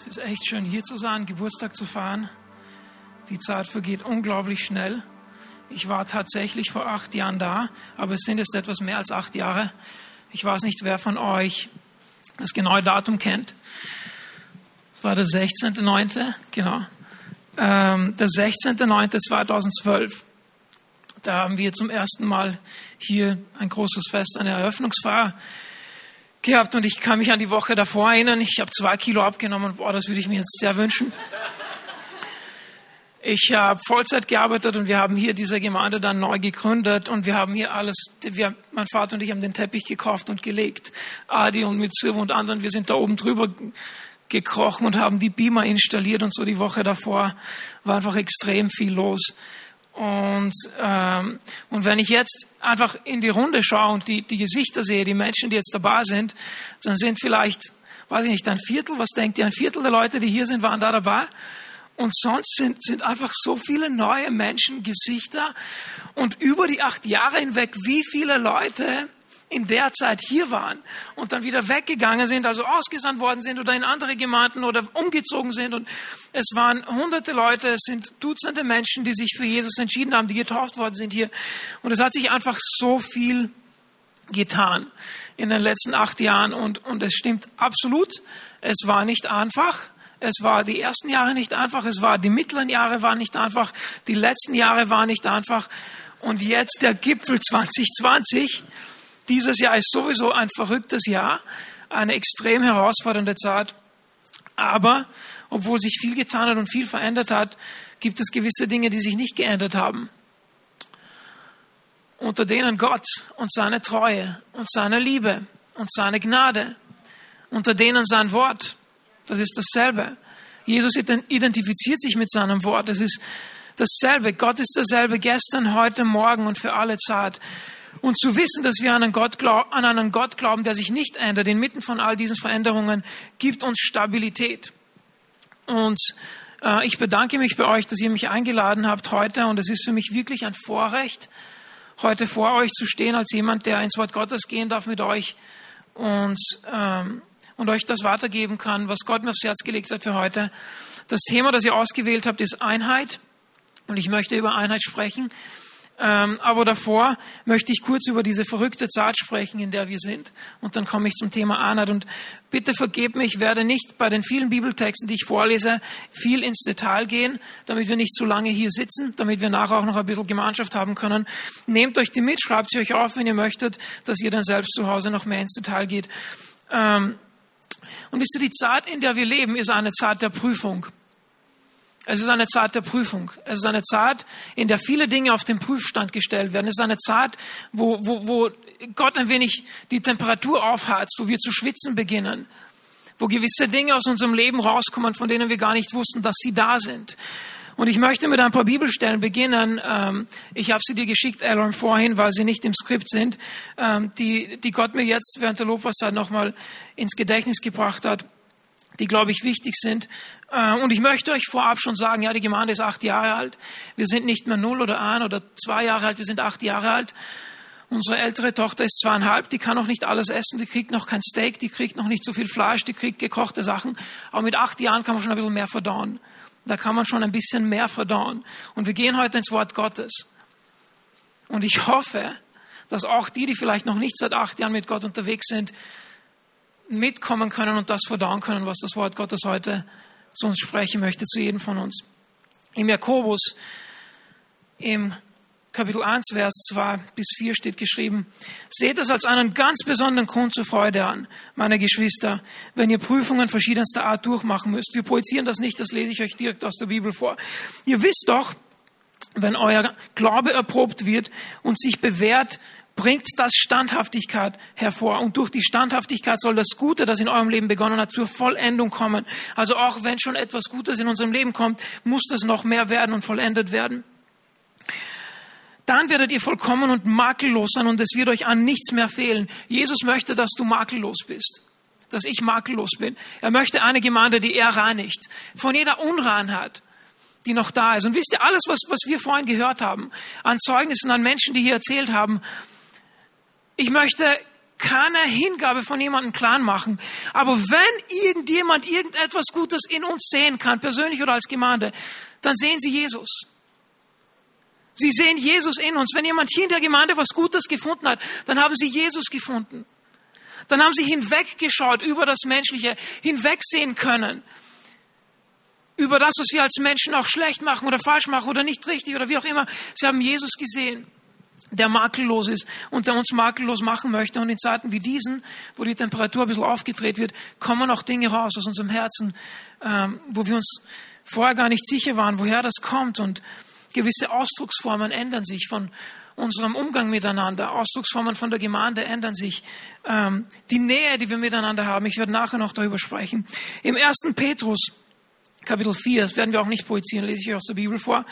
Es ist echt schön, hier zu sein, Geburtstag zu feiern. Die Zeit vergeht unglaublich schnell. Ich war tatsächlich vor acht Jahren da, aber es sind jetzt etwas mehr als acht Jahre. Ich weiß nicht, wer von euch das genaue Datum kennt. Es war der 16.9., genau. Ähm, der 16.9.2012. Da haben wir zum ersten Mal hier ein großes Fest, eine Eröffnungsfeier gehabt und ich kann mich an die Woche davor erinnern. Ich habe zwei Kilo abgenommen. Boah, das würde ich mir jetzt sehr wünschen. Ich habe Vollzeit gearbeitet und wir haben hier diese Gemeinde dann neu gegründet und wir haben hier alles, wir, mein Vater und ich haben den Teppich gekauft und gelegt. Adi und mit Silva und anderen, wir sind da oben drüber gekrochen und haben die Beamer installiert und so die Woche davor war einfach extrem viel los. Und, ähm, und wenn ich jetzt einfach in die Runde schaue und die, die Gesichter sehe, die Menschen, die jetzt dabei sind, dann sind vielleicht, weiß ich nicht, ein Viertel, was denkt ihr, ein Viertel der Leute, die hier sind, waren da dabei. Und sonst sind, sind einfach so viele neue Menschen, Gesichter. Und über die acht Jahre hinweg, wie viele Leute in der Zeit hier waren und dann wieder weggegangen sind, also ausgesandt worden sind oder in andere Gemeinden oder umgezogen sind. Und es waren hunderte Leute, es sind Dutzende Menschen, die sich für Jesus entschieden haben, die getauft worden sind hier. Und es hat sich einfach so viel getan in den letzten acht Jahren. Und, und es stimmt absolut, es war nicht einfach. Es war die ersten Jahre nicht einfach, es war die mittleren Jahre waren nicht einfach, die letzten Jahre waren nicht einfach. Und jetzt der Gipfel 2020 dieses Jahr ist sowieso ein verrücktes Jahr, eine extrem herausfordernde Zeit. Aber obwohl sich viel getan hat und viel verändert hat, gibt es gewisse Dinge, die sich nicht geändert haben. Unter denen Gott und seine Treue und seine Liebe und seine Gnade, unter denen sein Wort, das ist dasselbe. Jesus identifiziert sich mit seinem Wort. Es ist dasselbe. Gott ist dasselbe gestern, heute, morgen und für alle Zeit. Und zu wissen, dass wir an einen, Gott glaub, an einen Gott glauben, der sich nicht ändert, inmitten von all diesen Veränderungen, gibt uns Stabilität. Und äh, ich bedanke mich bei euch, dass ihr mich eingeladen habt heute. Und es ist für mich wirklich ein Vorrecht, heute vor euch zu stehen, als jemand, der ins Wort Gottes gehen darf mit euch und, ähm, und euch das weitergeben kann, was Gott mir aufs Herz gelegt hat für heute. Das Thema, das ihr ausgewählt habt, ist Einheit. Und ich möchte über Einheit sprechen. Ähm, aber davor möchte ich kurz über diese verrückte Zeit sprechen, in der wir sind. Und dann komme ich zum Thema Einheit. Und bitte vergebt mich, ich werde nicht bei den vielen Bibeltexten, die ich vorlese, viel ins Detail gehen, damit wir nicht zu lange hier sitzen, damit wir nachher auch noch ein bisschen Gemeinschaft haben können. Nehmt euch die mit, schreibt sie euch auf, wenn ihr möchtet, dass ihr dann selbst zu Hause noch mehr ins Detail geht. Ähm, und wisst ihr, die Zeit, in der wir leben, ist eine Zeit der Prüfung. Es ist eine Zeit der Prüfung. Es ist eine Zeit, in der viele Dinge auf den Prüfstand gestellt werden. Es ist eine Zeit, wo, wo, wo Gott ein wenig die Temperatur aufheizt, wo wir zu schwitzen beginnen, wo gewisse Dinge aus unserem Leben rauskommen, von denen wir gar nicht wussten, dass sie da sind. Und ich möchte mit ein paar Bibelstellen beginnen. Ähm, ich habe sie dir geschickt, Aaron, vorhin, weil sie nicht im Skript sind, ähm, die, die Gott mir jetzt während der Lobpreiszeit nochmal ins Gedächtnis gebracht hat die, glaube ich, wichtig sind. Äh, und ich möchte euch vorab schon sagen, ja, die Gemeinde ist acht Jahre alt. Wir sind nicht mehr null oder ein oder zwei Jahre alt, wir sind acht Jahre alt. Unsere ältere Tochter ist zweieinhalb, die kann noch nicht alles essen, die kriegt noch kein Steak, die kriegt noch nicht so viel Fleisch, die kriegt gekochte Sachen. Aber mit acht Jahren kann man schon ein bisschen mehr verdauen. Da kann man schon ein bisschen mehr verdauen. Und wir gehen heute ins Wort Gottes. Und ich hoffe, dass auch die, die vielleicht noch nicht seit acht Jahren mit Gott unterwegs sind, mitkommen können und das verdauen können, was das Wort Gottes heute zu uns sprechen möchte, zu jedem von uns. Im Jakobus, im Kapitel 1, Vers 2 bis 4 steht geschrieben, seht es als einen ganz besonderen Grund zur Freude an, meine Geschwister, wenn ihr Prüfungen verschiedenster Art durchmachen müsst. Wir projizieren das nicht, das lese ich euch direkt aus der Bibel vor. Ihr wisst doch, wenn euer Glaube erprobt wird und sich bewährt, bringt das Standhaftigkeit hervor. Und durch die Standhaftigkeit soll das Gute, das in eurem Leben begonnen hat, zur Vollendung kommen. Also auch wenn schon etwas Gutes in unserem Leben kommt, muss das noch mehr werden und vollendet werden. Dann werdet ihr vollkommen und makellos sein und es wird euch an nichts mehr fehlen. Jesus möchte, dass du makellos bist dass ich makellos bin. Er möchte eine Gemeinde, die er reinigt. Von jeder Unreinheit, die noch da ist. Und wisst ihr, alles, was, was wir vorhin gehört haben, an Zeugnissen, an Menschen, die hier erzählt haben, ich möchte keine Hingabe von jemandem klein machen. Aber wenn irgendjemand irgendetwas Gutes in uns sehen kann, persönlich oder als Gemeinde, dann sehen sie Jesus. Sie sehen Jesus in uns. Wenn jemand hier in der Gemeinde was Gutes gefunden hat, dann haben sie Jesus gefunden. Dann haben sie hinweggeschaut über das Menschliche, hinwegsehen können über das, was wir als Menschen auch schlecht machen oder falsch machen oder nicht richtig oder wie auch immer. Sie haben Jesus gesehen, der makellos ist und der uns makellos machen möchte. Und in Zeiten wie diesen, wo die Temperatur ein bisschen aufgedreht wird, kommen auch Dinge raus aus unserem Herzen, ähm, wo wir uns vorher gar nicht sicher waren, woher das kommt. Und gewisse Ausdrucksformen ändern sich von unserem Umgang miteinander. Ausdrucksformen von der Gemeinde ändern sich. Ähm, die Nähe, die wir miteinander haben, ich werde nachher noch darüber sprechen. Im ersten Petrus Kapitel 4, das werden wir auch nicht projizieren, lese ich euch aus der Bibel vor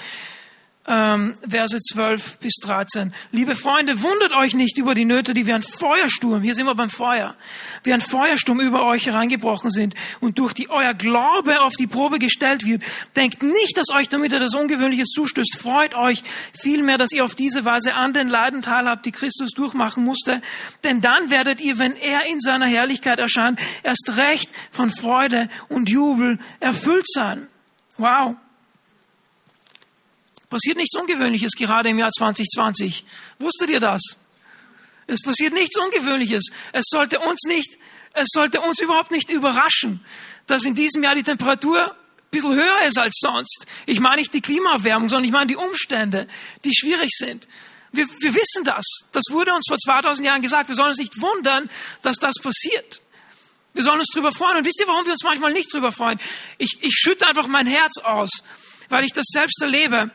ähm, Verse 12 bis 13. Liebe Freunde, wundert euch nicht über die Nöte, die wie ein Feuersturm, hier sind wir beim Feuer, wie ein Feuersturm über euch hereingebrochen sind und durch die euer Glaube auf die Probe gestellt wird. Denkt nicht, dass euch damit etwas Ungewöhnliches zustößt. Freut euch vielmehr, dass ihr auf diese Weise an den Leiden teilhabt, die Christus durchmachen musste. Denn dann werdet ihr, wenn er in seiner Herrlichkeit erscheint, erst recht von Freude und Jubel erfüllt sein. Wow. Passiert nichts Ungewöhnliches gerade im Jahr 2020. Wusstet ihr das? Es passiert nichts Ungewöhnliches. Es sollte uns nicht, es sollte uns überhaupt nicht überraschen, dass in diesem Jahr die Temperatur ein bisschen höher ist als sonst. Ich meine nicht die Klimaerwärmung, sondern ich meine die Umstände, die schwierig sind. Wir, wir wissen das. Das wurde uns vor 2000 Jahren gesagt. Wir sollen uns nicht wundern, dass das passiert. Wir sollen uns drüber freuen. Und wisst ihr, warum wir uns manchmal nicht drüber freuen? Ich, ich schütte einfach mein Herz aus, weil ich das selbst erlebe.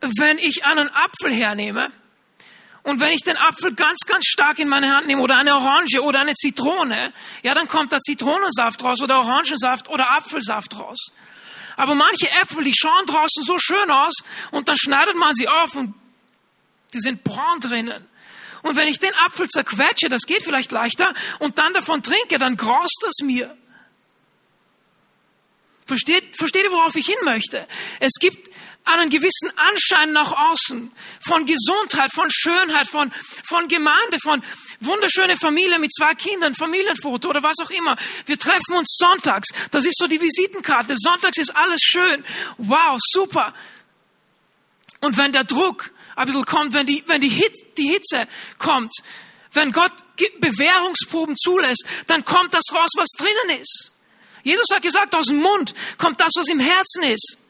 Wenn ich einen Apfel hernehme und wenn ich den Apfel ganz, ganz stark in meine Hand nehme oder eine Orange oder eine Zitrone, ja, dann kommt da Zitronensaft raus oder Orangensaft oder Apfelsaft raus. Aber manche Äpfel, die schauen draußen so schön aus und dann schneidet man sie auf und die sind braun drinnen. Und wenn ich den Apfel zerquetsche, das geht vielleicht leichter, und dann davon trinke, dann graust es mir. Versteht, versteht ihr, worauf ich hin möchte? Es gibt einen gewissen Anschein nach außen von Gesundheit, von Schönheit, von, von Gemeinde, von wunderschöne Familie mit zwei Kindern, Familienfoto oder was auch immer. Wir treffen uns sonntags. Das ist so die Visitenkarte. Sonntags ist alles schön. Wow, super. Und wenn der Druck ein bisschen kommt, wenn die, wenn die, Hit, die Hitze kommt, wenn Gott Bewährungsproben zulässt, dann kommt das raus, was drinnen ist. Jesus hat gesagt, aus dem Mund kommt das, was im Herzen ist.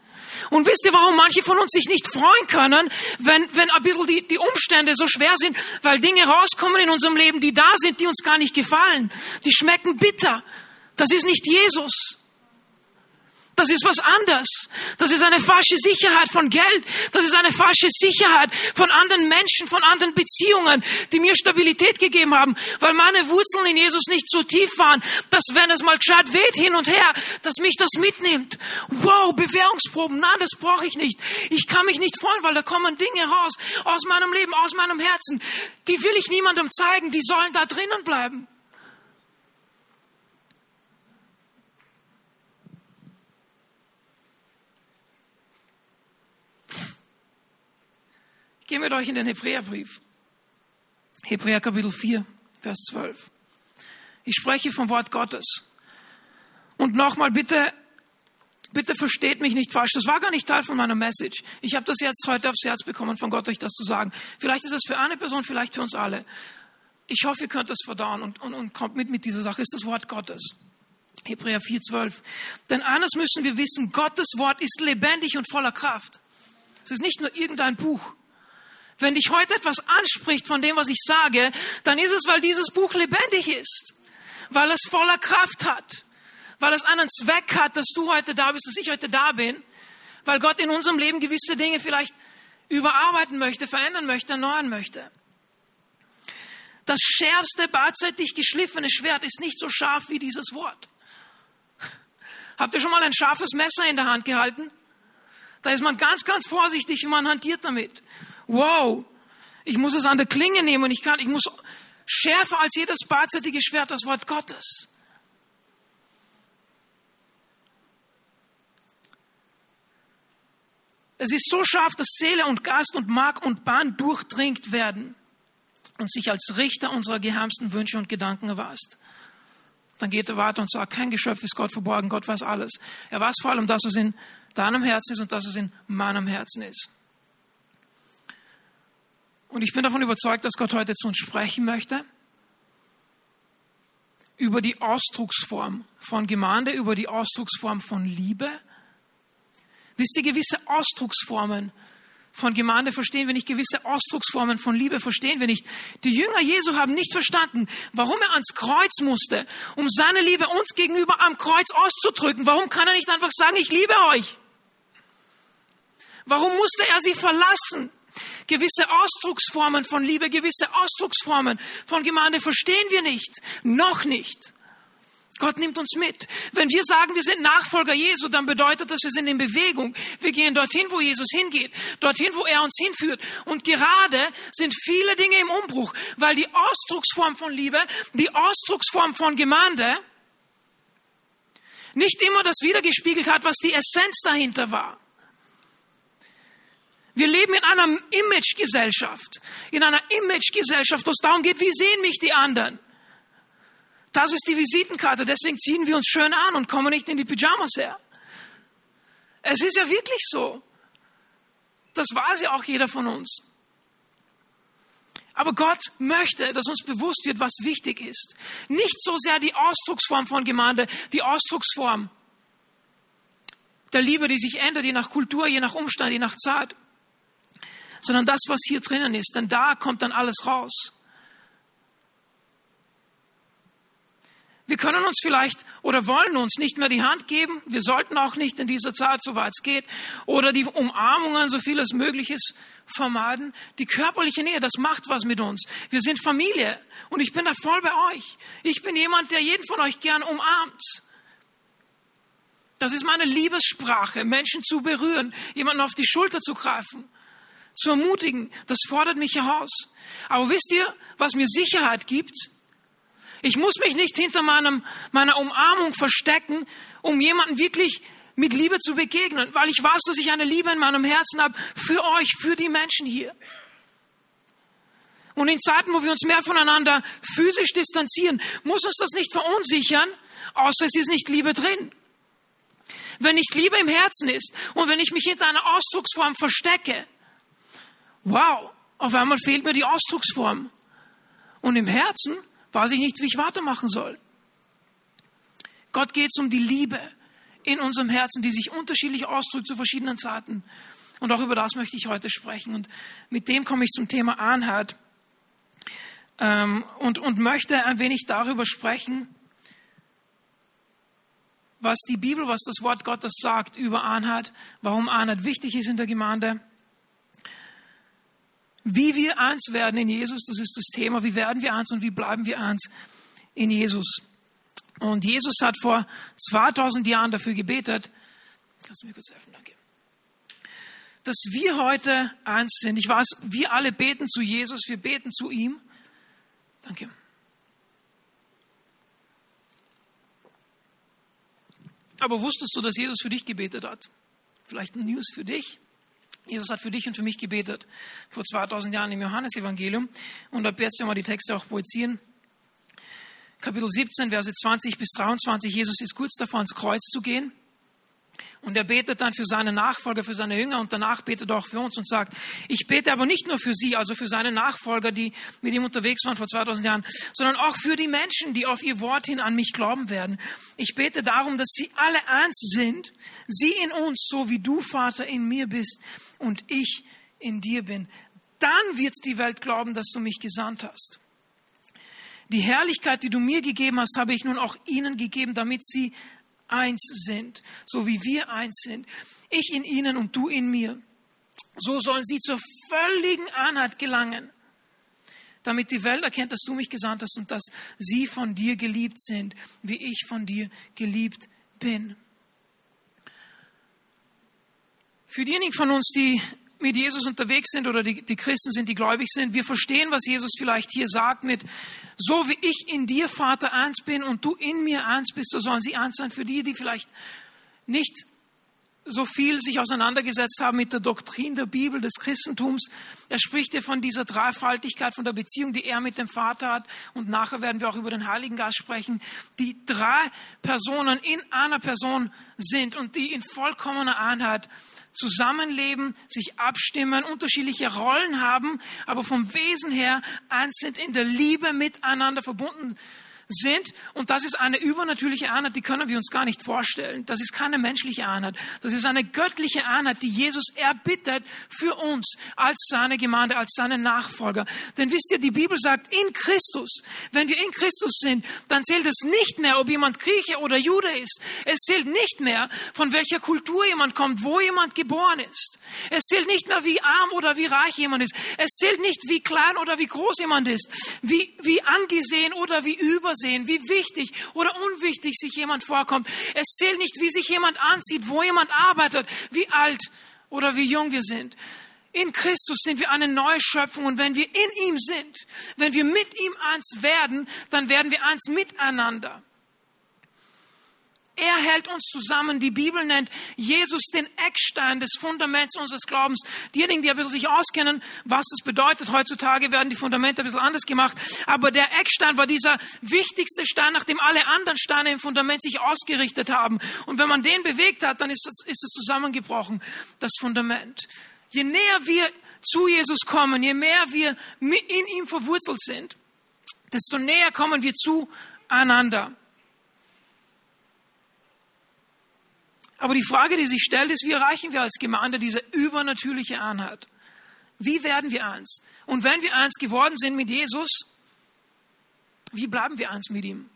Und wisst ihr, warum manche von uns sich nicht freuen können, wenn, wenn ein bisschen die, die Umstände so schwer sind? Weil Dinge rauskommen in unserem Leben, die da sind, die uns gar nicht gefallen. Die schmecken bitter. Das ist nicht Jesus. Das ist was anderes. Das ist eine falsche Sicherheit von Geld. Das ist eine falsche Sicherheit von anderen Menschen, von anderen Beziehungen, die mir Stabilität gegeben haben, weil meine Wurzeln in Jesus nicht so tief waren, dass wenn es mal gescheit weht hin und her, dass mich das mitnimmt. Wow, Bewährungsproben. Nein, das brauche ich nicht. Ich kann mich nicht freuen, weil da kommen Dinge raus aus meinem Leben, aus meinem Herzen. Die will ich niemandem zeigen. Die sollen da drinnen bleiben. Gehen wir euch in den Hebräerbrief. Hebräer Kapitel 4, Vers 12. Ich spreche vom Wort Gottes. Und nochmal, bitte, bitte versteht mich nicht falsch. Das war gar nicht Teil von meiner Message. Ich habe das jetzt heute aufs Herz bekommen, von Gott euch das zu sagen. Vielleicht ist es für eine Person, vielleicht für uns alle. Ich hoffe, ihr könnt das verdauen und, und, und kommt mit mit dieser Sache. Ist das Wort Gottes. Hebräer 4, 12. Denn eines müssen wir wissen, Gottes Wort ist lebendig und voller Kraft. Es ist nicht nur irgendein Buch. Wenn dich heute etwas anspricht von dem, was ich sage, dann ist es, weil dieses Buch lebendig ist, weil es voller Kraft hat, weil es einen Zweck hat, dass du heute da bist, dass ich heute da bin, weil Gott in unserem Leben gewisse Dinge vielleicht überarbeiten möchte, verändern möchte, erneuern möchte. Das schärfste, beidseitig geschliffene Schwert ist nicht so scharf wie dieses Wort. Habt ihr schon mal ein scharfes Messer in der Hand gehalten? Da ist man ganz, ganz vorsichtig und man hantiert damit wow, ich muss es an der Klinge nehmen und ich kann, ich muss schärfer als jedes beidseitige Schwert das Wort Gottes. Es ist so scharf, dass Seele und Geist und Mark und Bahn durchdringt werden. und sich als Richter unserer geheimsten Wünsche und Gedanken erweist. Dann geht er weiter und sagt, kein Geschöpf ist Gott verborgen, Gott weiß alles. Er weiß vor allem das, was in deinem Herzen ist und das, was in meinem Herzen ist. Und ich bin davon überzeugt, dass Gott heute zu uns sprechen möchte über die Ausdrucksform von Gemeinde, über die Ausdrucksform von Liebe. Wisst ihr, gewisse Ausdrucksformen von Gemeinde verstehen wir nicht, gewisse Ausdrucksformen von Liebe verstehen wir nicht. Die Jünger Jesu haben nicht verstanden, warum er ans Kreuz musste, um seine Liebe uns gegenüber am Kreuz auszudrücken. Warum kann er nicht einfach sagen, ich liebe euch? Warum musste er sie verlassen? Gewisse Ausdrucksformen von Liebe, gewisse Ausdrucksformen von Gemeinde verstehen wir nicht. Noch nicht. Gott nimmt uns mit. Wenn wir sagen, wir sind Nachfolger Jesu, dann bedeutet das, wir sind in Bewegung. Wir gehen dorthin, wo Jesus hingeht, dorthin, wo er uns hinführt. Und gerade sind viele Dinge im Umbruch, weil die Ausdrucksform von Liebe, die Ausdrucksform von Gemeinde nicht immer das wiedergespiegelt hat, was die Essenz dahinter war. Wir leben in einer Imagegesellschaft, in einer Imagegesellschaft, wo es darum geht, wie sehen mich die anderen? Das ist die Visitenkarte, deswegen ziehen wir uns schön an und kommen nicht in die Pyjamas her. Es ist ja wirklich so. Das weiß ja auch jeder von uns. Aber Gott möchte, dass uns bewusst wird, was wichtig ist. Nicht so sehr die Ausdrucksform von Gemeinde, die Ausdrucksform der Liebe, die sich ändert, je nach Kultur, je nach Umstand, je nach Zeit sondern das, was hier drinnen ist, denn da kommt dann alles raus. Wir können uns vielleicht oder wollen uns nicht mehr die Hand geben. Wir sollten auch nicht in dieser Zeit, soweit es geht, oder die Umarmungen, so viel es möglich ist, vermeiden. Die körperliche Nähe, das macht was mit uns. Wir sind Familie und ich bin da voll bei euch. Ich bin jemand, der jeden von euch gern umarmt. Das ist meine Liebessprache, Menschen zu berühren, jemanden auf die Schulter zu greifen zu ermutigen, das fordert mich heraus. Aber wisst ihr, was mir Sicherheit gibt? Ich muss mich nicht hinter meinem, meiner Umarmung verstecken, um jemanden wirklich mit Liebe zu begegnen, weil ich weiß, dass ich eine Liebe in meinem Herzen habe für euch, für die Menschen hier. Und in Zeiten, wo wir uns mehr voneinander physisch distanzieren, muss uns das nicht verunsichern, außer es ist nicht Liebe drin. Wenn nicht Liebe im Herzen ist und wenn ich mich hinter einer Ausdrucksform verstecke, wow, auf einmal fehlt mir die Ausdrucksform. Und im Herzen weiß ich nicht, wie ich weitermachen soll. Gott geht es um die Liebe in unserem Herzen, die sich unterschiedlich ausdrückt zu verschiedenen Zeiten. Und auch über das möchte ich heute sprechen. Und mit dem komme ich zum Thema Einheit ähm, und, und möchte ein wenig darüber sprechen, was die Bibel, was das Wort Gottes sagt über Einheit, warum Einheit wichtig ist in der Gemeinde wie wir eins werden in Jesus, das ist das Thema. Wie werden wir eins und wie bleiben wir eins in Jesus? Und Jesus hat vor 2000 Jahren dafür gebetet, kannst du mir kurz helfen, danke, dass wir heute eins sind. Ich weiß, wir alle beten zu Jesus, wir beten zu ihm. Danke. Aber wusstest du, dass Jesus für dich gebetet hat? Vielleicht ein News für dich. Jesus hat für dich und für mich gebetet, vor 2000 Jahren im Johannesevangelium. Und da wirst du mal die Texte auch projizieren. Kapitel 17, Verse 20 bis 23. Jesus ist kurz davor, ans Kreuz zu gehen. Und er betet dann für seine Nachfolger, für seine Jünger und danach betet er auch für uns und sagt, ich bete aber nicht nur für sie, also für seine Nachfolger, die mit ihm unterwegs waren vor 2000 Jahren, sondern auch für die Menschen, die auf ihr Wort hin an mich glauben werden. Ich bete darum, dass sie alle eins sind, sie in uns, so wie du, Vater, in mir bist und ich in dir bin. Dann wird die Welt glauben, dass du mich gesandt hast. Die Herrlichkeit, die du mir gegeben hast, habe ich nun auch ihnen gegeben, damit sie eins sind, so wie wir eins sind. Ich in ihnen und du in mir. So sollen sie zur völligen Einheit gelangen, damit die Welt erkennt, dass du mich gesandt hast und dass sie von dir geliebt sind, wie ich von dir geliebt bin. Für diejenigen von uns, die mit Jesus unterwegs sind oder die, die Christen sind, die gläubig sind, wir verstehen, was Jesus vielleicht hier sagt mit, so wie ich in dir, Vater, eins bin und du in mir eins bist, so sollen sie eins sein. Für die, die vielleicht nicht so viel sich auseinandergesetzt haben mit der Doktrin der Bibel, des Christentums. Er spricht ja von dieser Dreifaltigkeit, von der Beziehung, die er mit dem Vater hat. Und nachher werden wir auch über den Heiligen Geist sprechen, die drei Personen in einer Person sind und die in vollkommener Einheit zusammenleben, sich abstimmen, unterschiedliche Rollen haben, aber vom Wesen her eins sind, in der Liebe miteinander verbunden sind. Und das ist eine übernatürliche Einheit, die können wir uns gar nicht vorstellen. Das ist keine menschliche Einheit. Das ist eine göttliche Einheit, die Jesus erbittet für uns als seine Gemeinde, als seine Nachfolger. Denn wisst ihr, die Bibel sagt, in Christus, wenn wir in Christus sind, dann zählt es nicht mehr, ob jemand Grieche oder Jude ist. Es zählt nicht mehr, von welcher Kultur jemand kommt, wo jemand geboren ist. Es zählt nicht mehr, wie arm oder wie reich jemand ist. Es zählt nicht, wie klein oder wie groß jemand ist, wie, wie angesehen oder wie über sehen, wie wichtig oder unwichtig sich jemand vorkommt. Es zählt nicht, wie sich jemand anzieht, wo jemand arbeitet, wie alt oder wie jung wir sind. In Christus sind wir eine neue Schöpfung und wenn wir in ihm sind, wenn wir mit ihm eins werden, dann werden wir eins miteinander. Er hält uns zusammen. Die Bibel nennt Jesus den Eckstein des Fundaments unseres Glaubens. Diejenigen, die ein bisschen sich auskennen, was das bedeutet, heutzutage werden die Fundamente ein bisschen anders gemacht. Aber der Eckstein war dieser wichtigste Stein, nachdem alle anderen Steine im Fundament sich ausgerichtet haben. Und wenn man den bewegt hat, dann ist es, ist es zusammengebrochen, das Fundament. Je näher wir zu Jesus kommen, je mehr wir in ihm verwurzelt sind, desto näher kommen wir zueinander. Aber die Frage, die sich stellt, ist, wie erreichen wir als Gemeinde diese übernatürliche Einheit? Wie werden wir eins? Und wenn wir eins geworden sind mit Jesus, wie bleiben wir eins mit ihm?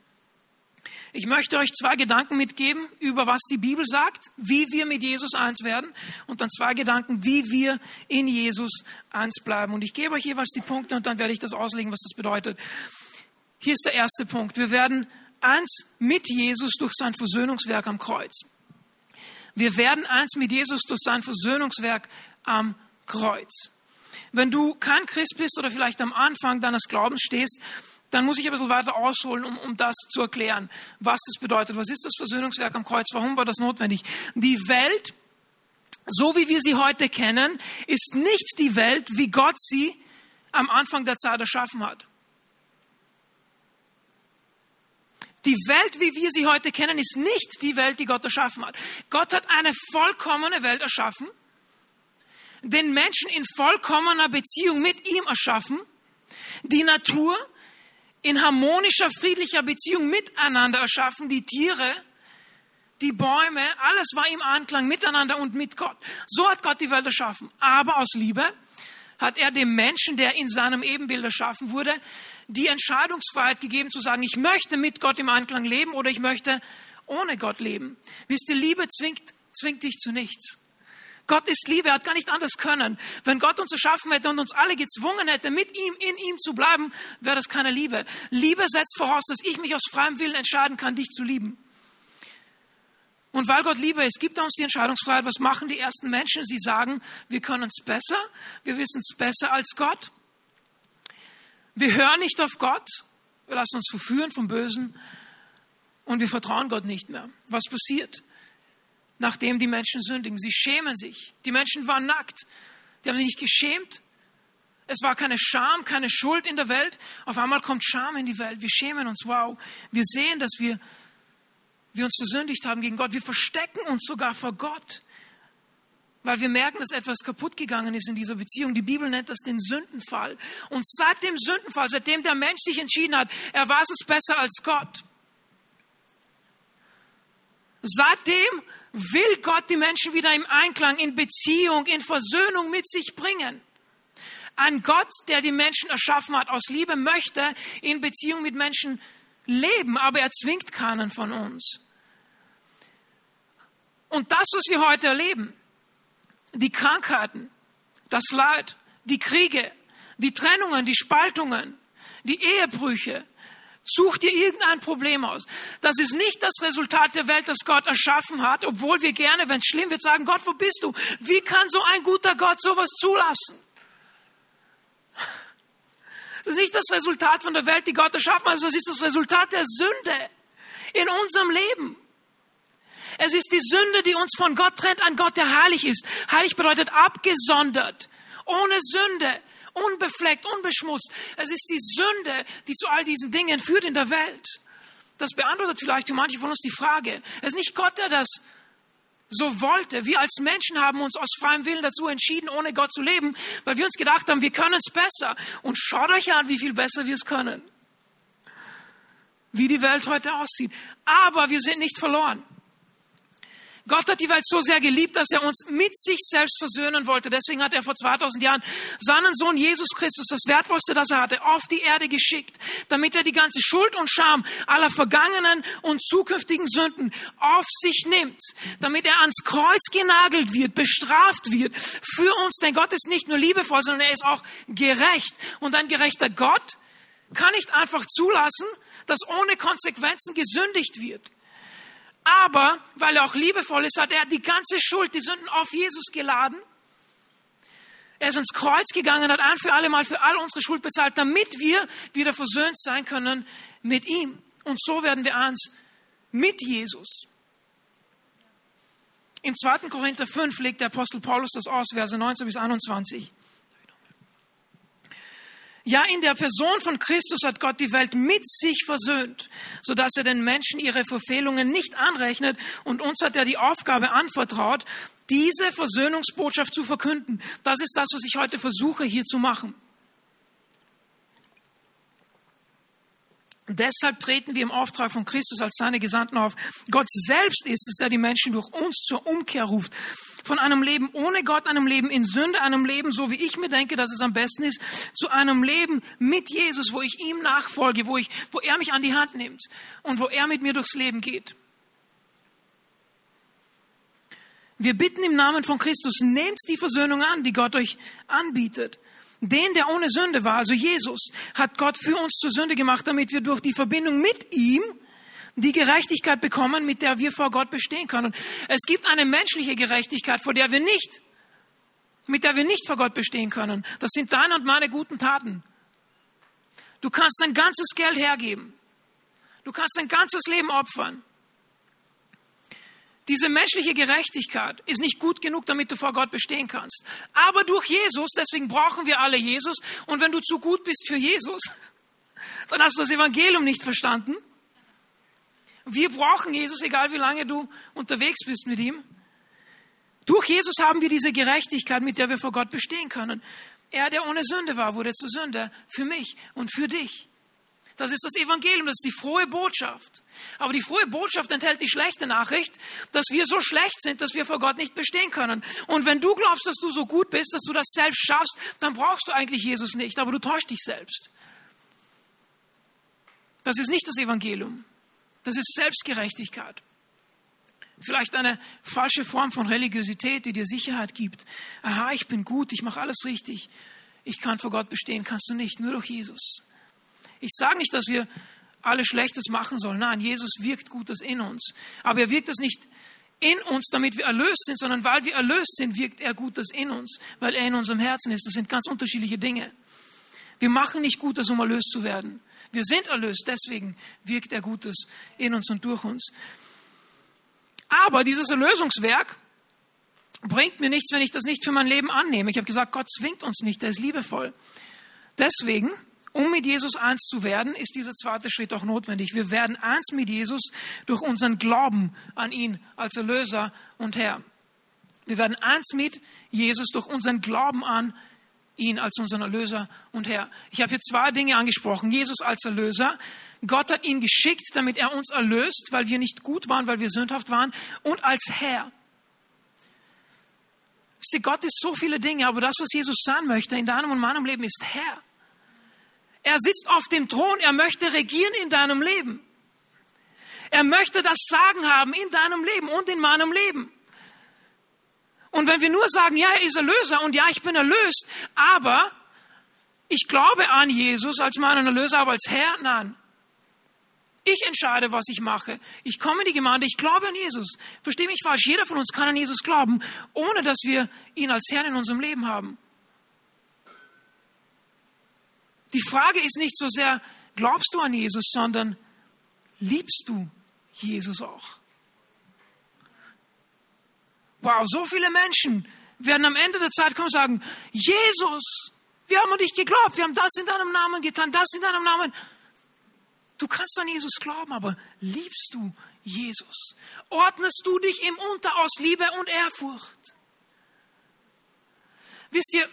Ich möchte euch zwei Gedanken mitgeben, über was die Bibel sagt, wie wir mit Jesus eins werden und dann zwei Gedanken, wie wir in Jesus eins bleiben. Und ich gebe euch jeweils die Punkte und dann werde ich das auslegen, was das bedeutet. Hier ist der erste Punkt. Wir werden eins mit Jesus durch sein Versöhnungswerk am Kreuz. Wir werden eins mit Jesus durch sein Versöhnungswerk am Kreuz. Wenn du kein Christ bist oder vielleicht am Anfang deines Glaubens stehst, dann muss ich ein bisschen weiter ausholen, um, um das zu erklären, was das bedeutet. Was ist das Versöhnungswerk am Kreuz? Warum war das notwendig? Die Welt, so wie wir sie heute kennen, ist nicht die Welt, wie Gott sie am Anfang der Zeit erschaffen hat. Die Welt, wie wir sie heute kennen, ist nicht die Welt, die Gott erschaffen hat. Gott hat eine vollkommene Welt erschaffen, den Menschen in vollkommener Beziehung mit ihm erschaffen, die Natur in harmonischer, friedlicher Beziehung miteinander erschaffen, die Tiere, die Bäume, alles war im Anklang miteinander und mit Gott. So hat Gott die Welt erschaffen. Aber aus Liebe hat er dem Menschen, der in seinem Ebenbild erschaffen wurde, die Entscheidungsfreiheit gegeben zu sagen, ich möchte mit Gott im Einklang leben oder ich möchte ohne Gott leben. Wisst ihr, Liebe zwingt, zwingt dich zu nichts. Gott ist Liebe, er hat gar nicht anders können. Wenn Gott uns erschaffen hätte und uns alle gezwungen hätte, mit ihm, in ihm zu bleiben, wäre das keine Liebe. Liebe setzt voraus, dass ich mich aus freiem Willen entscheiden kann, dich zu lieben. Und weil Gott Liebe ist, gibt er uns die Entscheidungsfreiheit. Was machen die ersten Menschen? Sie sagen, wir können es besser, wir wissen es besser als Gott. Wir hören nicht auf Gott, wir lassen uns verführen vom Bösen und wir vertrauen Gott nicht mehr. Was passiert? Nachdem die Menschen sündigen, sie schämen sich. Die Menschen waren nackt. Die haben sich nicht geschämt. Es war keine Scham, keine Schuld in der Welt. Auf einmal kommt Scham in die Welt. Wir schämen uns. Wow. Wir sehen, dass wir, wir uns versündigt haben gegen Gott. Wir verstecken uns sogar vor Gott. Weil wir merken, dass etwas kaputt gegangen ist in dieser Beziehung. Die Bibel nennt das den Sündenfall. Und seit dem Sündenfall, seitdem der Mensch sich entschieden hat, er war es besser als Gott. Seitdem will Gott die Menschen wieder im Einklang, in Beziehung, in Versöhnung mit sich bringen. Ein Gott, der die Menschen erschaffen hat aus Liebe, möchte in Beziehung mit Menschen leben, aber er zwingt keinen von uns. Und das, was wir heute erleben, die Krankheiten, das Leid, die Kriege, die Trennungen, die Spaltungen, die Ehebrüche. Such dir irgendein Problem aus. Das ist nicht das Resultat der Welt, das Gott erschaffen hat, obwohl wir gerne, wenn es schlimm wird, sagen, Gott, wo bist du? Wie kann so ein guter Gott sowas zulassen? Das ist nicht das Resultat von der Welt, die Gott erschaffen hat, das ist das Resultat der Sünde in unserem Leben. Es ist die Sünde, die uns von Gott trennt, ein Gott, der heilig ist. Heilig bedeutet abgesondert, ohne Sünde, unbefleckt, unbeschmutzt. Es ist die Sünde, die zu all diesen Dingen führt in der Welt. Das beantwortet vielleicht für manche von uns die Frage. Es ist nicht Gott, der das so wollte. Wir als Menschen haben uns aus freiem Willen dazu entschieden, ohne Gott zu leben, weil wir uns gedacht haben, wir können es besser. Und schaut euch an, wie viel besser wir es können. Wie die Welt heute aussieht. Aber wir sind nicht verloren. Gott hat die Welt so sehr geliebt, dass er uns mit sich selbst versöhnen wollte. Deswegen hat er vor 2000 Jahren seinen Sohn Jesus Christus, das Wertvollste, das er hatte, auf die Erde geschickt, damit er die ganze Schuld und Scham aller vergangenen und zukünftigen Sünden auf sich nimmt, damit er ans Kreuz genagelt wird, bestraft wird für uns. Denn Gott ist nicht nur liebevoll, sondern er ist auch gerecht. Und ein gerechter Gott kann nicht einfach zulassen, dass ohne Konsequenzen gesündigt wird. Aber weil er auch liebevoll ist, hat er die ganze Schuld, die Sünden auf Jesus geladen. Er ist ins Kreuz gegangen, hat ein für alle Mal für all unsere Schuld bezahlt, damit wir wieder versöhnt sein können mit ihm. Und so werden wir eins mit Jesus. Im 2. Korinther 5 legt der Apostel Paulus das aus, Verse 19 bis 21. Ja, in der Person von Christus hat Gott die Welt mit sich versöhnt, sodass er den Menschen ihre Verfehlungen nicht anrechnet und uns hat er die Aufgabe anvertraut, diese Versöhnungsbotschaft zu verkünden. Das ist das, was ich heute versuche hier zu machen. Deshalb treten wir im Auftrag von Christus als seine Gesandten auf. Gott selbst ist es, der die Menschen durch uns zur Umkehr ruft von einem Leben ohne Gott, einem Leben in Sünde, einem Leben, so wie ich mir denke, dass es am besten ist, zu einem Leben mit Jesus, wo ich ihm nachfolge, wo, ich, wo er mich an die Hand nimmt und wo er mit mir durchs Leben geht. Wir bitten im Namen von Christus, nehmt die Versöhnung an, die Gott euch anbietet. Den, der ohne Sünde war, also Jesus, hat Gott für uns zur Sünde gemacht, damit wir durch die Verbindung mit ihm die Gerechtigkeit bekommen, mit der wir vor Gott bestehen können. Es gibt eine menschliche Gerechtigkeit, vor der wir nicht, mit der wir nicht vor Gott bestehen können. Das sind deine und meine guten Taten. Du kannst dein ganzes Geld hergeben. Du kannst dein ganzes Leben opfern. Diese menschliche Gerechtigkeit ist nicht gut genug, damit du vor Gott bestehen kannst. Aber durch Jesus, deswegen brauchen wir alle Jesus. Und wenn du zu gut bist für Jesus, dann hast du das Evangelium nicht verstanden. Wir brauchen Jesus, egal wie lange du unterwegs bist mit ihm. Durch Jesus haben wir diese Gerechtigkeit, mit der wir vor Gott bestehen können. Er, der ohne Sünde war, wurde zur Sünde für mich und für dich. Das ist das Evangelium, das ist die frohe Botschaft. Aber die frohe Botschaft enthält die schlechte Nachricht, dass wir so schlecht sind, dass wir vor Gott nicht bestehen können. Und wenn du glaubst, dass du so gut bist, dass du das selbst schaffst, dann brauchst du eigentlich Jesus nicht, aber du täuschst dich selbst. Das ist nicht das Evangelium. Das ist Selbstgerechtigkeit. Vielleicht eine falsche Form von Religiosität, die dir Sicherheit gibt. Aha, ich bin gut, ich mache alles richtig. Ich kann vor Gott bestehen, kannst du nicht, nur durch Jesus. Ich sage nicht, dass wir alle Schlechtes machen sollen. Nein, Jesus wirkt Gutes in uns. Aber er wirkt das nicht in uns, damit wir erlöst sind, sondern weil wir erlöst sind, wirkt er Gutes in uns, weil er in unserem Herzen ist. Das sind ganz unterschiedliche Dinge. Wir machen nicht Gutes, um erlöst zu werden. Wir sind erlöst, deswegen wirkt er Gutes in uns und durch uns. Aber dieses Erlösungswerk bringt mir nichts, wenn ich das nicht für mein Leben annehme. Ich habe gesagt, Gott zwingt uns nicht, er ist liebevoll. Deswegen, um mit Jesus eins zu werden, ist dieser zweite Schritt auch notwendig. Wir werden eins mit Jesus durch unseren Glauben an ihn als Erlöser und Herr. Wir werden eins mit Jesus durch unseren Glauben an ihn als unseren Erlöser und Herr. Ich habe hier zwei Dinge angesprochen. Jesus als Erlöser. Gott hat ihn geschickt, damit er uns erlöst, weil wir nicht gut waren, weil wir sündhaft waren. Und als Herr. Gott ist so viele Dinge, aber das, was Jesus sein möchte in deinem und meinem Leben, ist Herr. Er sitzt auf dem Thron, er möchte regieren in deinem Leben. Er möchte das Sagen haben in deinem Leben und in meinem Leben. Und wenn wir nur sagen, ja, er ist Erlöser und ja, ich bin erlöst, aber ich glaube an Jesus als meinen Erlöser, aber als Herr, nein. Ich entscheide, was ich mache. Ich komme in die Gemeinde, ich glaube an Jesus. Verstehe mich falsch, jeder von uns kann an Jesus glauben, ohne dass wir ihn als Herrn in unserem Leben haben. Die Frage ist nicht so sehr, glaubst du an Jesus, sondern liebst du Jesus auch? Wow, so viele Menschen werden am Ende der Zeit kommen und sagen, Jesus, wir haben an dich geglaubt, wir haben das in deinem Namen getan, das in deinem Namen. Du kannst an Jesus glauben, aber liebst du Jesus? Ordnest du dich ihm unter aus Liebe und Ehrfurcht? Wisst ihr,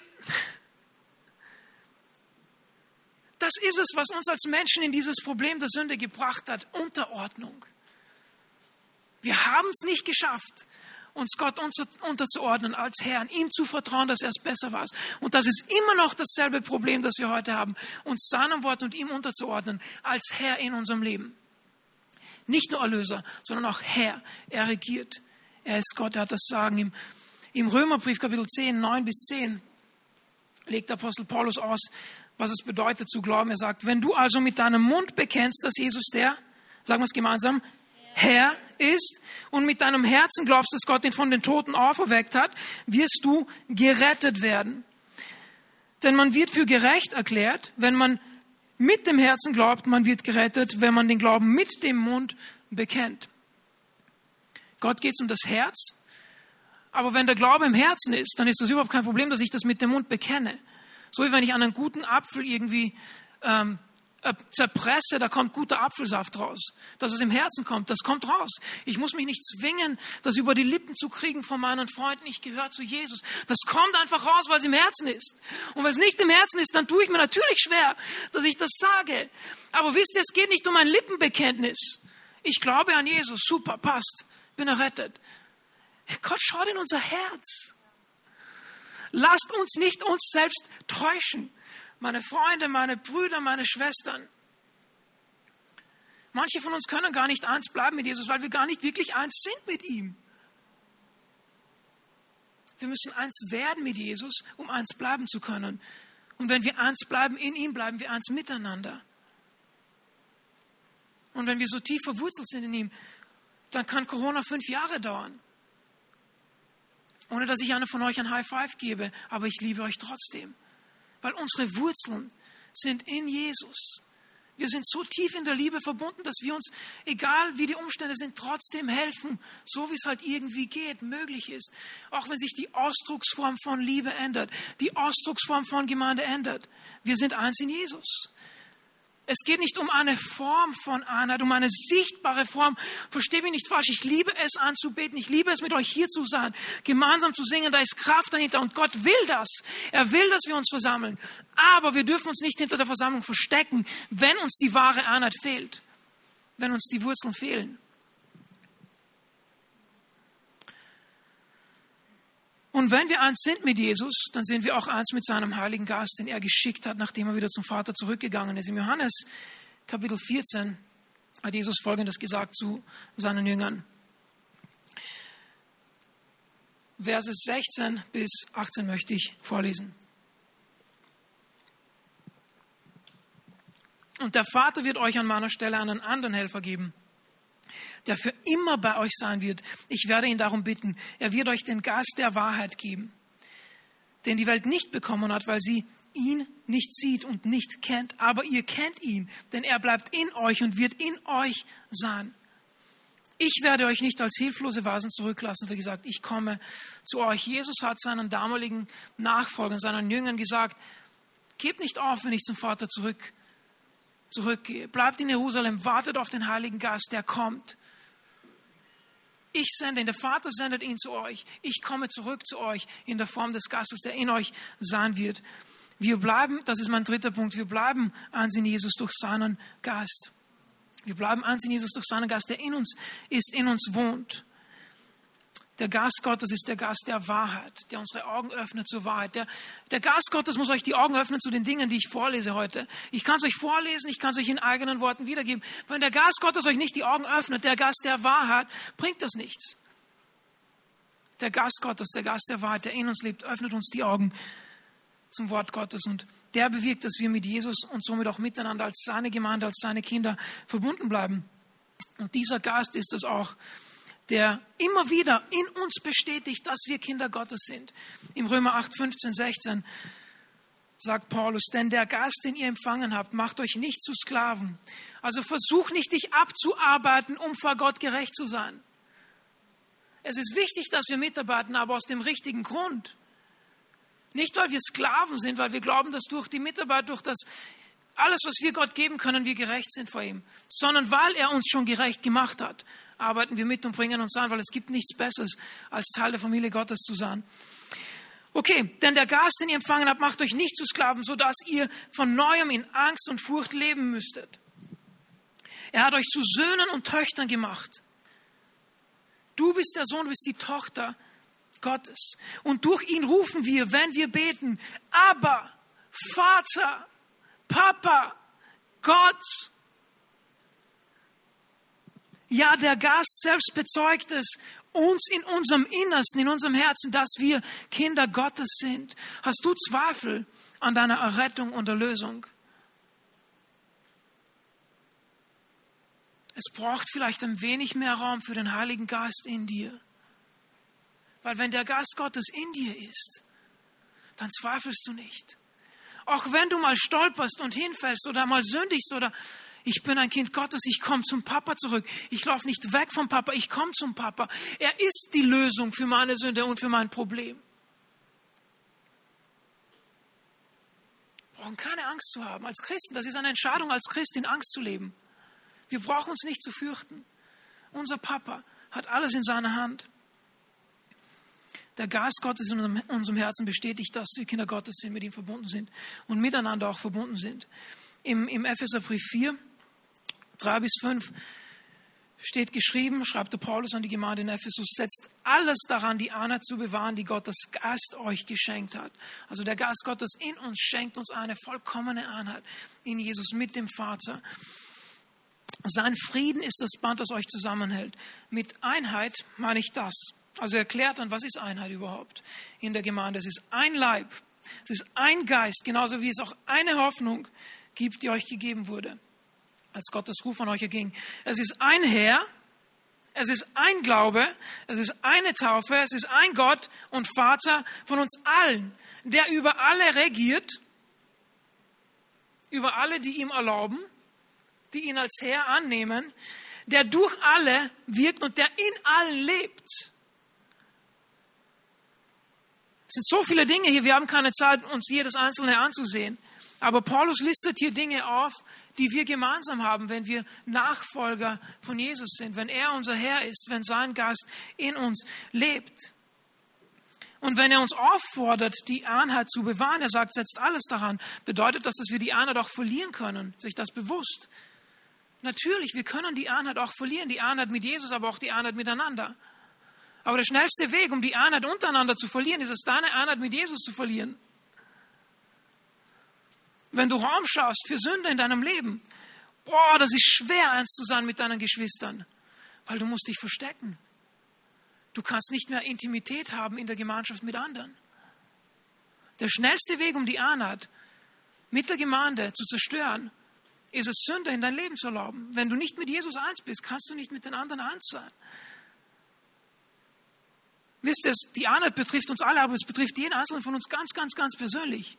das ist es, was uns als Menschen in dieses Problem der Sünde gebracht hat, Unterordnung. Wir haben es nicht geschafft, uns Gott unterzuordnen als Herrn, ihm zu vertrauen, dass er es besser weiß. Und das ist immer noch dasselbe Problem, das wir heute haben, uns seinem Wort und ihm unterzuordnen als Herr in unserem Leben. Nicht nur Erlöser, sondern auch Herr. Er regiert. Er ist Gott, er hat das Sagen. Im, im Römerbrief Kapitel 10, 9 bis 10 legt Apostel Paulus aus, was es bedeutet zu glauben. Er sagt, wenn du also mit deinem Mund bekennst, dass Jesus der, sagen wir es gemeinsam, Herr ist und mit deinem Herzen glaubst, dass Gott ihn von den Toten auferweckt hat, wirst du gerettet werden. Denn man wird für gerecht erklärt, wenn man mit dem Herzen glaubt, man wird gerettet, wenn man den Glauben mit dem Mund bekennt. Gott geht es um das Herz, aber wenn der Glaube im Herzen ist, dann ist das überhaupt kein Problem, dass ich das mit dem Mund bekenne. So wie wenn ich einen guten Apfel irgendwie ähm, äh, zerpresse, da kommt guter Apfelsaft raus. Dass es im Herzen kommt, das kommt raus. Ich muss mich nicht zwingen, das über die Lippen zu kriegen von meinen Freunden. Ich gehöre zu Jesus. Das kommt einfach raus, weil es im Herzen ist. Und wenn es nicht im Herzen ist, dann tue ich mir natürlich schwer, dass ich das sage. Aber wisst ihr, es geht nicht um ein Lippenbekenntnis. Ich glaube an Jesus, super, passt, bin errettet. Gott schaut in unser Herz. Lasst uns nicht uns selbst täuschen meine Freunde, meine Brüder, meine Schwestern. Manche von uns können gar nicht eins bleiben mit Jesus, weil wir gar nicht wirklich eins sind mit ihm. Wir müssen eins werden mit Jesus, um eins bleiben zu können. Und wenn wir eins bleiben in ihm, bleiben wir eins miteinander. Und wenn wir so tief verwurzelt sind in ihm, dann kann Corona fünf Jahre dauern. Ohne dass ich einer von euch ein High Five gebe, aber ich liebe euch trotzdem weil unsere Wurzeln sind in Jesus. Wir sind so tief in der Liebe verbunden, dass wir uns, egal wie die Umstände sind, trotzdem helfen, so wie es halt irgendwie geht, möglich ist. Auch wenn sich die Ausdrucksform von Liebe ändert, die Ausdrucksform von Gemeinde ändert. Wir sind eins in Jesus. Es geht nicht um eine Form von Einheit, um eine sichtbare Form. Verstehe mich nicht falsch. Ich liebe es anzubeten. Ich liebe es, mit euch hier zu sein, gemeinsam zu singen. Da ist Kraft dahinter und Gott will das. Er will, dass wir uns versammeln. Aber wir dürfen uns nicht hinter der Versammlung verstecken, wenn uns die wahre Einheit fehlt, wenn uns die Wurzeln fehlen. Und wenn wir eins sind mit Jesus, dann sind wir auch eins mit seinem Heiligen Geist, den er geschickt hat, nachdem er wieder zum Vater zurückgegangen ist. Im Johannes Kapitel 14 hat Jesus Folgendes gesagt zu seinen Jüngern. Verse 16 bis 18 möchte ich vorlesen. Und der Vater wird euch an meiner Stelle einen anderen Helfer geben der für immer bei euch sein wird. Ich werde ihn darum bitten, er wird euch den Geist der Wahrheit geben, den die Welt nicht bekommen hat, weil sie ihn nicht sieht und nicht kennt. Aber ihr kennt ihn, denn er bleibt in euch und wird in euch sein. Ich werde euch nicht als hilflose Wasen zurücklassen, hat er gesagt, ich komme zu euch. Jesus hat seinen damaligen Nachfolgern, seinen Jüngern gesagt, gebt nicht auf, wenn ich zum Vater zurück, zurückgehe. Bleibt in Jerusalem, wartet auf den Heiligen Geist, der kommt. Ich sende ihn, der Vater sendet ihn zu euch. Ich komme zurück zu euch in der Form des Gastes, der in euch sein wird. Wir bleiben, das ist mein dritter Punkt, wir bleiben eins in Jesus durch seinen Geist. Wir bleiben eins in Jesus durch seinen Geist, der in uns ist, in uns wohnt. Der Geist Gottes ist der Geist der Wahrheit, der unsere Augen öffnet zur Wahrheit. Der, der Geist Gottes muss euch die Augen öffnen zu den Dingen, die ich vorlese heute. Ich kann es euch vorlesen, ich kann es euch in eigenen Worten wiedergeben. Wenn der Geist Gottes euch nicht die Augen öffnet, der Geist der Wahrheit, bringt das nichts. Der Geist Gottes, der Geist der Wahrheit, der in uns lebt, öffnet uns die Augen zum Wort Gottes und der bewirkt, dass wir mit Jesus und somit auch miteinander als seine Gemeinde, als seine Kinder verbunden bleiben. Und dieser Geist ist es auch, der immer wieder in uns bestätigt, dass wir Kinder Gottes sind. Im Römer 8, 15, 16 sagt Paulus, denn der Geist, den ihr empfangen habt, macht euch nicht zu Sklaven. Also versuch nicht, dich abzuarbeiten, um vor Gott gerecht zu sein. Es ist wichtig, dass wir mitarbeiten, aber aus dem richtigen Grund. Nicht, weil wir Sklaven sind, weil wir glauben, dass durch die Mitarbeit, durch das alles, was wir Gott geben können, wir gerecht sind vor ihm, sondern weil er uns schon gerecht gemacht hat, arbeiten wir mit und bringen uns an, weil es gibt nichts Besseres, als Teil der Familie Gottes zu sein. Okay, denn der Geist, den ihr empfangen habt, macht euch nicht zu Sklaven, sodass ihr von neuem in Angst und Furcht leben müsstet. Er hat euch zu Söhnen und Töchtern gemacht. Du bist der Sohn, du bist die Tochter Gottes. Und durch ihn rufen wir, wenn wir beten, aber Vater, Papa, Gott. Ja, der Gast selbst bezeugt es uns in unserem Innersten, in unserem Herzen, dass wir Kinder Gottes sind. Hast du Zweifel an deiner Errettung und Erlösung? Es braucht vielleicht ein wenig mehr Raum für den Heiligen Geist in dir. Weil wenn der Geist Gottes in dir ist, dann zweifelst du nicht. Auch wenn du mal stolperst und hinfällst oder mal sündigst oder ich bin ein Kind Gottes, ich komme zum Papa zurück. Ich laufe nicht weg vom Papa, ich komme zum Papa. Er ist die Lösung für meine Sünde und für mein Problem. Wir brauchen keine Angst zu haben als Christen. Das ist eine Entscheidung als Christ, in Angst zu leben. Wir brauchen uns nicht zu fürchten. Unser Papa hat alles in seiner Hand. Der Geist Gottes in unserem Herzen bestätigt, dass wir Kinder Gottes sind, mit ihm verbunden sind und miteinander auch verbunden sind. Im, im Epheserbrief 4, 3 bis 5 steht geschrieben, schreibt der Paulus an die Gemeinde in Ephesus, setzt alles daran, die Einheit zu bewahren, die Gottes Geist euch geschenkt hat. Also der Geist Gottes in uns schenkt uns eine vollkommene Einheit in Jesus mit dem Vater. Sein Frieden ist das Band, das euch zusammenhält. Mit Einheit meine ich das. Also erklärt dann, was ist Einheit überhaupt in der Gemeinde? Es ist ein Leib, es ist ein Geist, genauso wie es auch eine Hoffnung gibt, die euch gegeben wurde, als Gottes Ruf an euch erging. Es ist ein Herr, es ist ein Glaube, es ist eine Taufe, es ist ein Gott und Vater von uns allen, der über alle regiert, über alle, die ihm erlauben, die ihn als Herr annehmen, der durch alle wirkt und der in allen lebt. Es sind so viele Dinge hier, wir haben keine Zeit, uns jedes einzelne anzusehen. Aber Paulus listet hier Dinge auf, die wir gemeinsam haben, wenn wir Nachfolger von Jesus sind, wenn er unser Herr ist, wenn sein Geist in uns lebt. Und wenn er uns auffordert, die Einheit zu bewahren, er sagt, setzt alles daran, bedeutet das, dass wir die Einheit auch verlieren können, sich das bewusst. Natürlich, wir können die Einheit auch verlieren, die Einheit mit Jesus, aber auch die Einheit miteinander. Aber der schnellste Weg, um die Einheit untereinander zu verlieren, ist es, deine Einheit mit Jesus zu verlieren. Wenn du Raum schaust für Sünde in deinem Leben, boah, das ist schwer, eins zu sein mit deinen Geschwistern, weil du musst dich verstecken. Du kannst nicht mehr Intimität haben in der Gemeinschaft mit anderen. Der schnellste Weg, um die Einheit mit der Gemeinde zu zerstören, ist es, Sünde in dein Leben zu erlauben. Wenn du nicht mit Jesus eins bist, kannst du nicht mit den anderen eins sein. Wisst ihr, die Einheit betrifft uns alle, aber es betrifft jeden Einzelnen von uns ganz, ganz, ganz persönlich.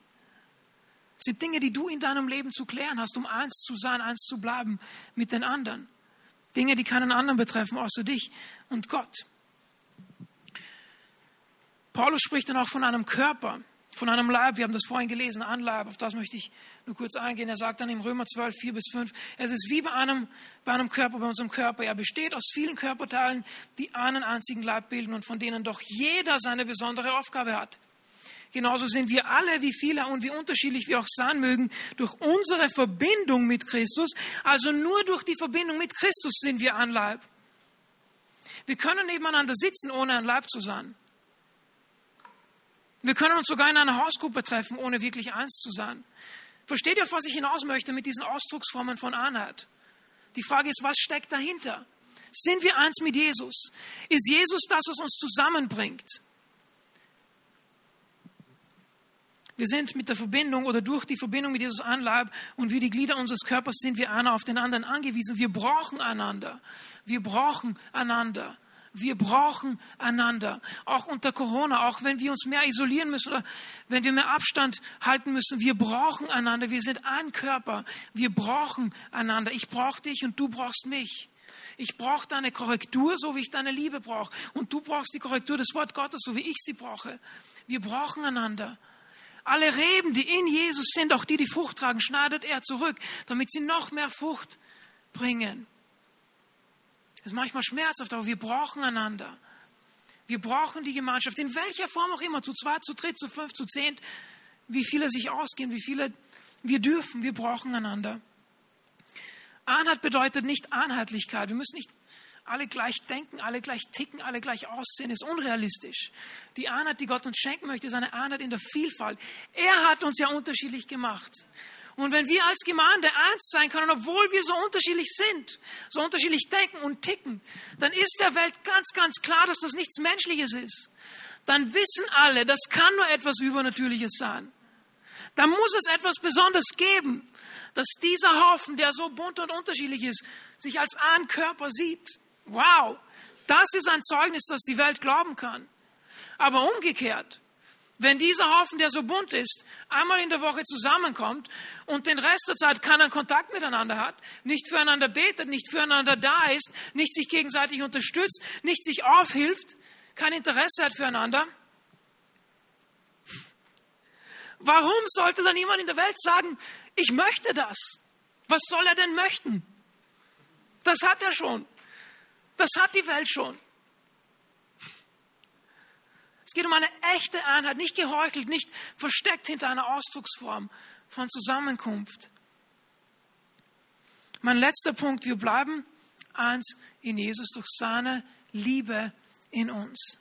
Sind Dinge, die du in deinem Leben zu klären hast, um eins zu sein, eins zu bleiben mit den anderen. Dinge, die keinen anderen betreffen, außer dich und Gott. Paulus spricht dann auch von einem Körper von einem Leib, wir haben das vorhin gelesen, ein Leib, auf das möchte ich nur kurz eingehen. Er sagt dann im Römer 12, 4 bis 5, es ist wie bei einem, bei einem Körper, bei unserem Körper. Er besteht aus vielen Körperteilen, die einen einzigen Leib bilden und von denen doch jeder seine besondere Aufgabe hat. Genauso sind wir alle, wie viele und wie unterschiedlich wir auch sein mögen, durch unsere Verbindung mit Christus, also nur durch die Verbindung mit Christus sind wir ein Leib. Wir können nebeneinander sitzen, ohne ein Leib zu sein. Wir können uns sogar in einer Hausgruppe treffen, ohne wirklich eins zu sein. Versteht ihr, was ich hinaus möchte mit diesen Ausdrucksformen von Einheit? Die Frage ist, was steckt dahinter? Sind wir eins mit Jesus? Ist Jesus das, was uns zusammenbringt? Wir sind mit der Verbindung oder durch die Verbindung mit Jesus ein Leib und wie die Glieder unseres Körpers sind wir einer auf den anderen angewiesen. Wir brauchen einander. Wir brauchen einander. Wir brauchen einander. Auch unter Corona, auch wenn wir uns mehr isolieren müssen oder wenn wir mehr Abstand halten müssen. Wir brauchen einander. Wir sind ein Körper. Wir brauchen einander. Ich brauche dich und du brauchst mich. Ich brauche deine Korrektur, so wie ich deine Liebe brauche. Und du brauchst die Korrektur des Wort Gottes, so wie ich sie brauche. Wir brauchen einander. Alle Reben, die in Jesus sind, auch die, die Frucht tragen, schneidet er zurück, damit sie noch mehr Frucht bringen. Das ist manchmal schmerzhaft, aber wir brauchen einander. Wir brauchen die Gemeinschaft, in welcher Form auch immer, zu zweit, zu dritt, zu fünf, zu zehnt, wie viele sich ausgehen, wie viele wir dürfen, wir brauchen einander. Einheit bedeutet nicht Einheitlichkeit. Wir müssen nicht alle gleich denken, alle gleich ticken, alle gleich aussehen, ist unrealistisch. Die Einheit, die Gott uns schenken möchte, ist eine Einheit in der Vielfalt. Er hat uns ja unterschiedlich gemacht. Und wenn wir als Gemeinde eins sein können, obwohl wir so unterschiedlich sind, so unterschiedlich denken und ticken, dann ist der Welt ganz, ganz klar, dass das nichts Menschliches ist. Dann wissen alle, das kann nur etwas Übernatürliches sein. Da muss es etwas Besonderes geben, dass dieser Haufen, der so bunt und unterschiedlich ist, sich als ein Körper sieht. Wow, das ist ein Zeugnis, das die Welt glauben kann. Aber umgekehrt, wenn dieser Haufen, der so bunt ist, einmal in der Woche zusammenkommt und den Rest der Zeit keinen Kontakt miteinander hat, nicht füreinander betet, nicht füreinander da ist, nicht sich gegenseitig unterstützt, nicht sich aufhilft, kein Interesse hat füreinander, warum sollte dann jemand in der Welt sagen, ich möchte das? Was soll er denn möchten? Das hat er schon. Das hat die Welt schon. Es geht um eine echte Einheit, nicht geheuchelt, nicht versteckt hinter einer Ausdrucksform von Zusammenkunft. Mein letzter Punkt, wir bleiben eins in Jesus durch seine Liebe in uns.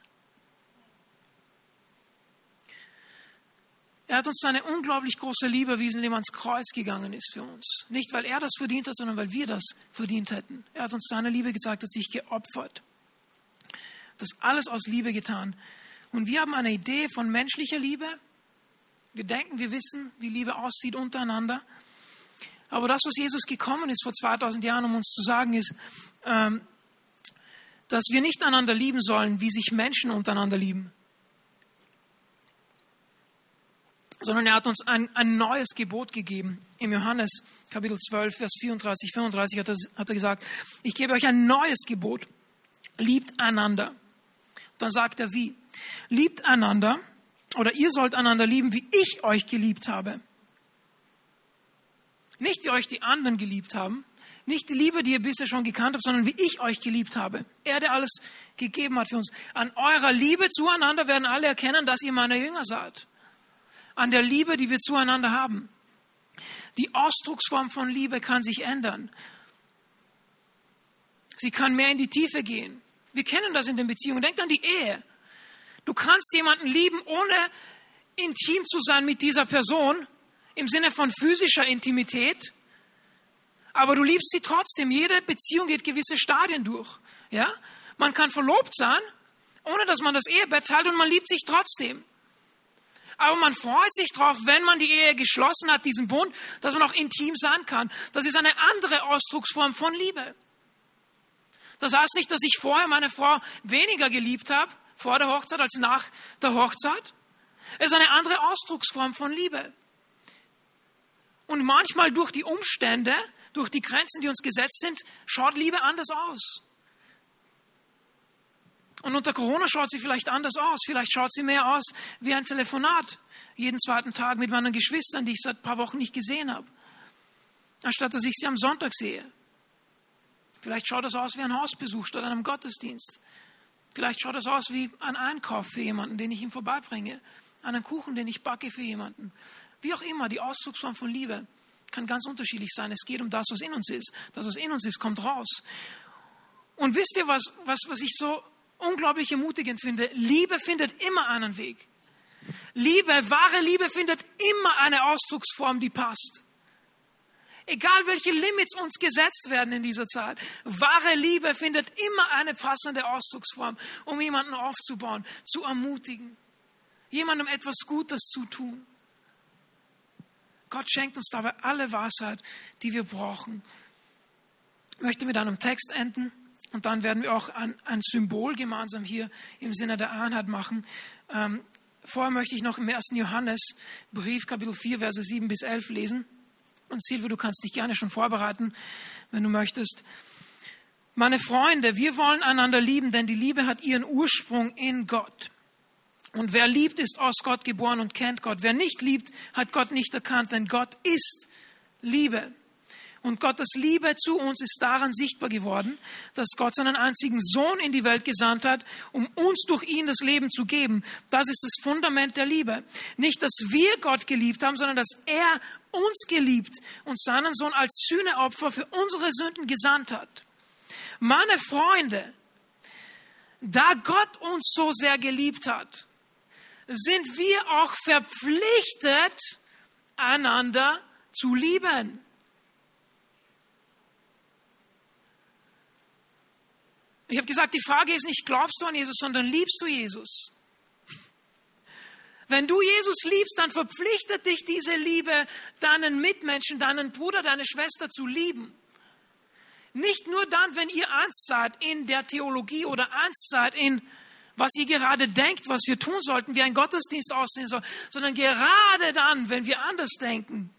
Er hat uns seine unglaublich große Liebe erwiesen, indem er ans Kreuz gegangen ist für uns. Nicht, weil er das verdient hat, sondern weil wir das verdient hätten. Er hat uns seine Liebe gezeigt, hat sich geopfert. Das alles aus Liebe getan. Und wir haben eine Idee von menschlicher Liebe. Wir denken, wir wissen, wie Liebe aussieht untereinander. Aber das, was Jesus gekommen ist vor 2000 Jahren, um uns zu sagen, ist, ähm, dass wir nicht einander lieben sollen, wie sich Menschen untereinander lieben, sondern er hat uns ein, ein neues Gebot gegeben. Im Johannes Kapitel 12, Vers 34, 35 hat er, hat er gesagt, ich gebe euch ein neues Gebot. Liebt einander. Dann sagt er wie? Liebt einander oder ihr sollt einander lieben, wie ich euch geliebt habe. Nicht wie euch die anderen geliebt haben, nicht die Liebe, die ihr bisher schon gekannt habt, sondern wie ich euch geliebt habe. Er, der alles gegeben hat für uns. An eurer Liebe zueinander werden alle erkennen, dass ihr meine Jünger seid an der Liebe, die wir zueinander haben. Die Ausdrucksform von Liebe kann sich ändern. Sie kann mehr in die Tiefe gehen. Wir kennen das in den Beziehungen. Denkt an die Ehe. Du kannst jemanden lieben, ohne intim zu sein mit dieser Person, im Sinne von physischer Intimität. Aber du liebst sie trotzdem. Jede Beziehung geht gewisse Stadien durch. Ja? Man kann verlobt sein, ohne dass man das Ehebett teilt und man liebt sich trotzdem. Aber man freut sich drauf, wenn man die Ehe geschlossen hat, diesen Bund, dass man auch intim sein kann. Das ist eine andere Ausdrucksform von Liebe. Das heißt nicht, dass ich vorher meine Frau weniger geliebt habe, vor der Hochzeit, als nach der Hochzeit. Es ist eine andere Ausdrucksform von Liebe. Und manchmal durch die Umstände, durch die Grenzen, die uns gesetzt sind, schaut Liebe anders aus. Und unter Corona schaut sie vielleicht anders aus. Vielleicht schaut sie mehr aus wie ein Telefonat jeden zweiten Tag mit meinen Geschwistern, die ich seit ein paar Wochen nicht gesehen habe. Anstatt dass ich sie am Sonntag sehe. Vielleicht schaut das aus wie ein Hausbesuch statt einem Gottesdienst. Vielleicht schaut das aus wie ein Einkauf für jemanden, den ich ihm vorbeibringe. Einen Kuchen, den ich backe für jemanden. Wie auch immer, die Ausdrucksform von Liebe kann ganz unterschiedlich sein. Es geht um das, was in uns ist. Das, was in uns ist, kommt raus. Und wisst ihr, was, was, was ich so unglaublich ermutigend finde, Liebe findet immer einen Weg. Liebe, wahre Liebe findet immer eine Ausdrucksform, die passt. Egal welche Limits uns gesetzt werden in dieser Zeit, wahre Liebe findet immer eine passende Ausdrucksform, um jemanden aufzubauen, zu ermutigen, jemandem etwas Gutes zu tun. Gott schenkt uns dabei alle Weisheit, die wir brauchen. Ich möchte mit einem Text enden. Und dann werden wir auch ein, ein Symbol gemeinsam hier im Sinne der Einheit machen. Ähm, vorher möchte ich noch im 1. Johannes Brief, Kapitel 4, Verse 7 bis 11 lesen. Und Silvia, du kannst dich gerne schon vorbereiten, wenn du möchtest. Meine Freunde, wir wollen einander lieben, denn die Liebe hat ihren Ursprung in Gott. Und wer liebt, ist aus Gott geboren und kennt Gott. Wer nicht liebt, hat Gott nicht erkannt, denn Gott ist Liebe. Und Gottes Liebe zu uns ist daran sichtbar geworden, dass Gott seinen einzigen Sohn in die Welt gesandt hat, um uns durch ihn das Leben zu geben. Das ist das Fundament der Liebe. Nicht, dass wir Gott geliebt haben, sondern dass er uns geliebt und seinen Sohn als Sühneopfer für unsere Sünden gesandt hat. Meine Freunde, da Gott uns so sehr geliebt hat, sind wir auch verpflichtet, einander zu lieben. Ich habe gesagt, die Frage ist nicht, glaubst du an Jesus, sondern liebst du Jesus? Wenn du Jesus liebst, dann verpflichtet dich diese Liebe, deinen Mitmenschen, deinen Bruder, deine Schwester zu lieben. Nicht nur dann, wenn ihr eins seid in der Theologie oder eins seid in was ihr gerade denkt, was wir tun sollten, wie ein Gottesdienst aussehen soll, sondern gerade dann, wenn wir anders denken.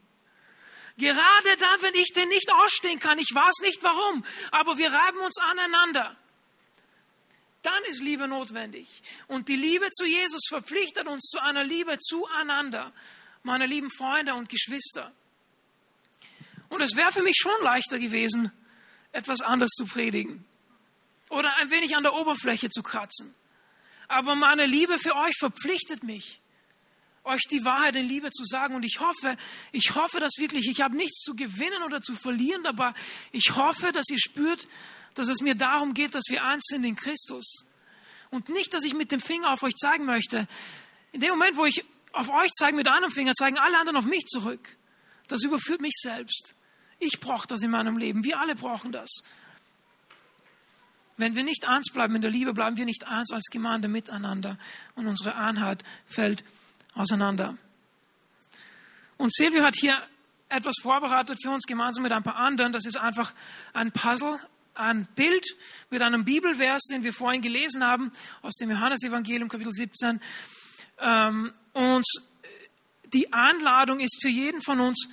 Gerade dann, wenn ich den nicht ausstehen kann, ich weiß nicht warum, aber wir reiben uns aneinander. Dann ist Liebe notwendig. Und die Liebe zu Jesus verpflichtet uns zu einer Liebe zueinander, meine lieben Freunde und Geschwister. Und es wäre für mich schon leichter gewesen, etwas anders zu predigen oder ein wenig an der Oberfläche zu kratzen. Aber meine Liebe für euch verpflichtet mich, euch die Wahrheit in Liebe zu sagen. Und ich hoffe, ich hoffe das wirklich. Ich habe nichts zu gewinnen oder zu verlieren, aber ich hoffe, dass ihr spürt, dass es mir darum geht, dass wir eins sind in Christus. Und nicht, dass ich mit dem Finger auf euch zeigen möchte. In dem Moment, wo ich auf euch zeige mit einem Finger, zeigen alle anderen auf mich zurück. Das überführt mich selbst. Ich brauche das in meinem Leben. Wir alle brauchen das. Wenn wir nicht eins bleiben in der Liebe, bleiben wir nicht eins als Gemeinde miteinander und unsere Einheit fällt auseinander. Und Silvio hat hier etwas vorbereitet für uns gemeinsam mit ein paar anderen. Das ist einfach ein Puzzle, ein Bild mit einem Bibelvers, den wir vorhin gelesen haben, aus dem Johannesevangelium Kapitel 17. Ähm, und die Einladung ist für jeden von uns,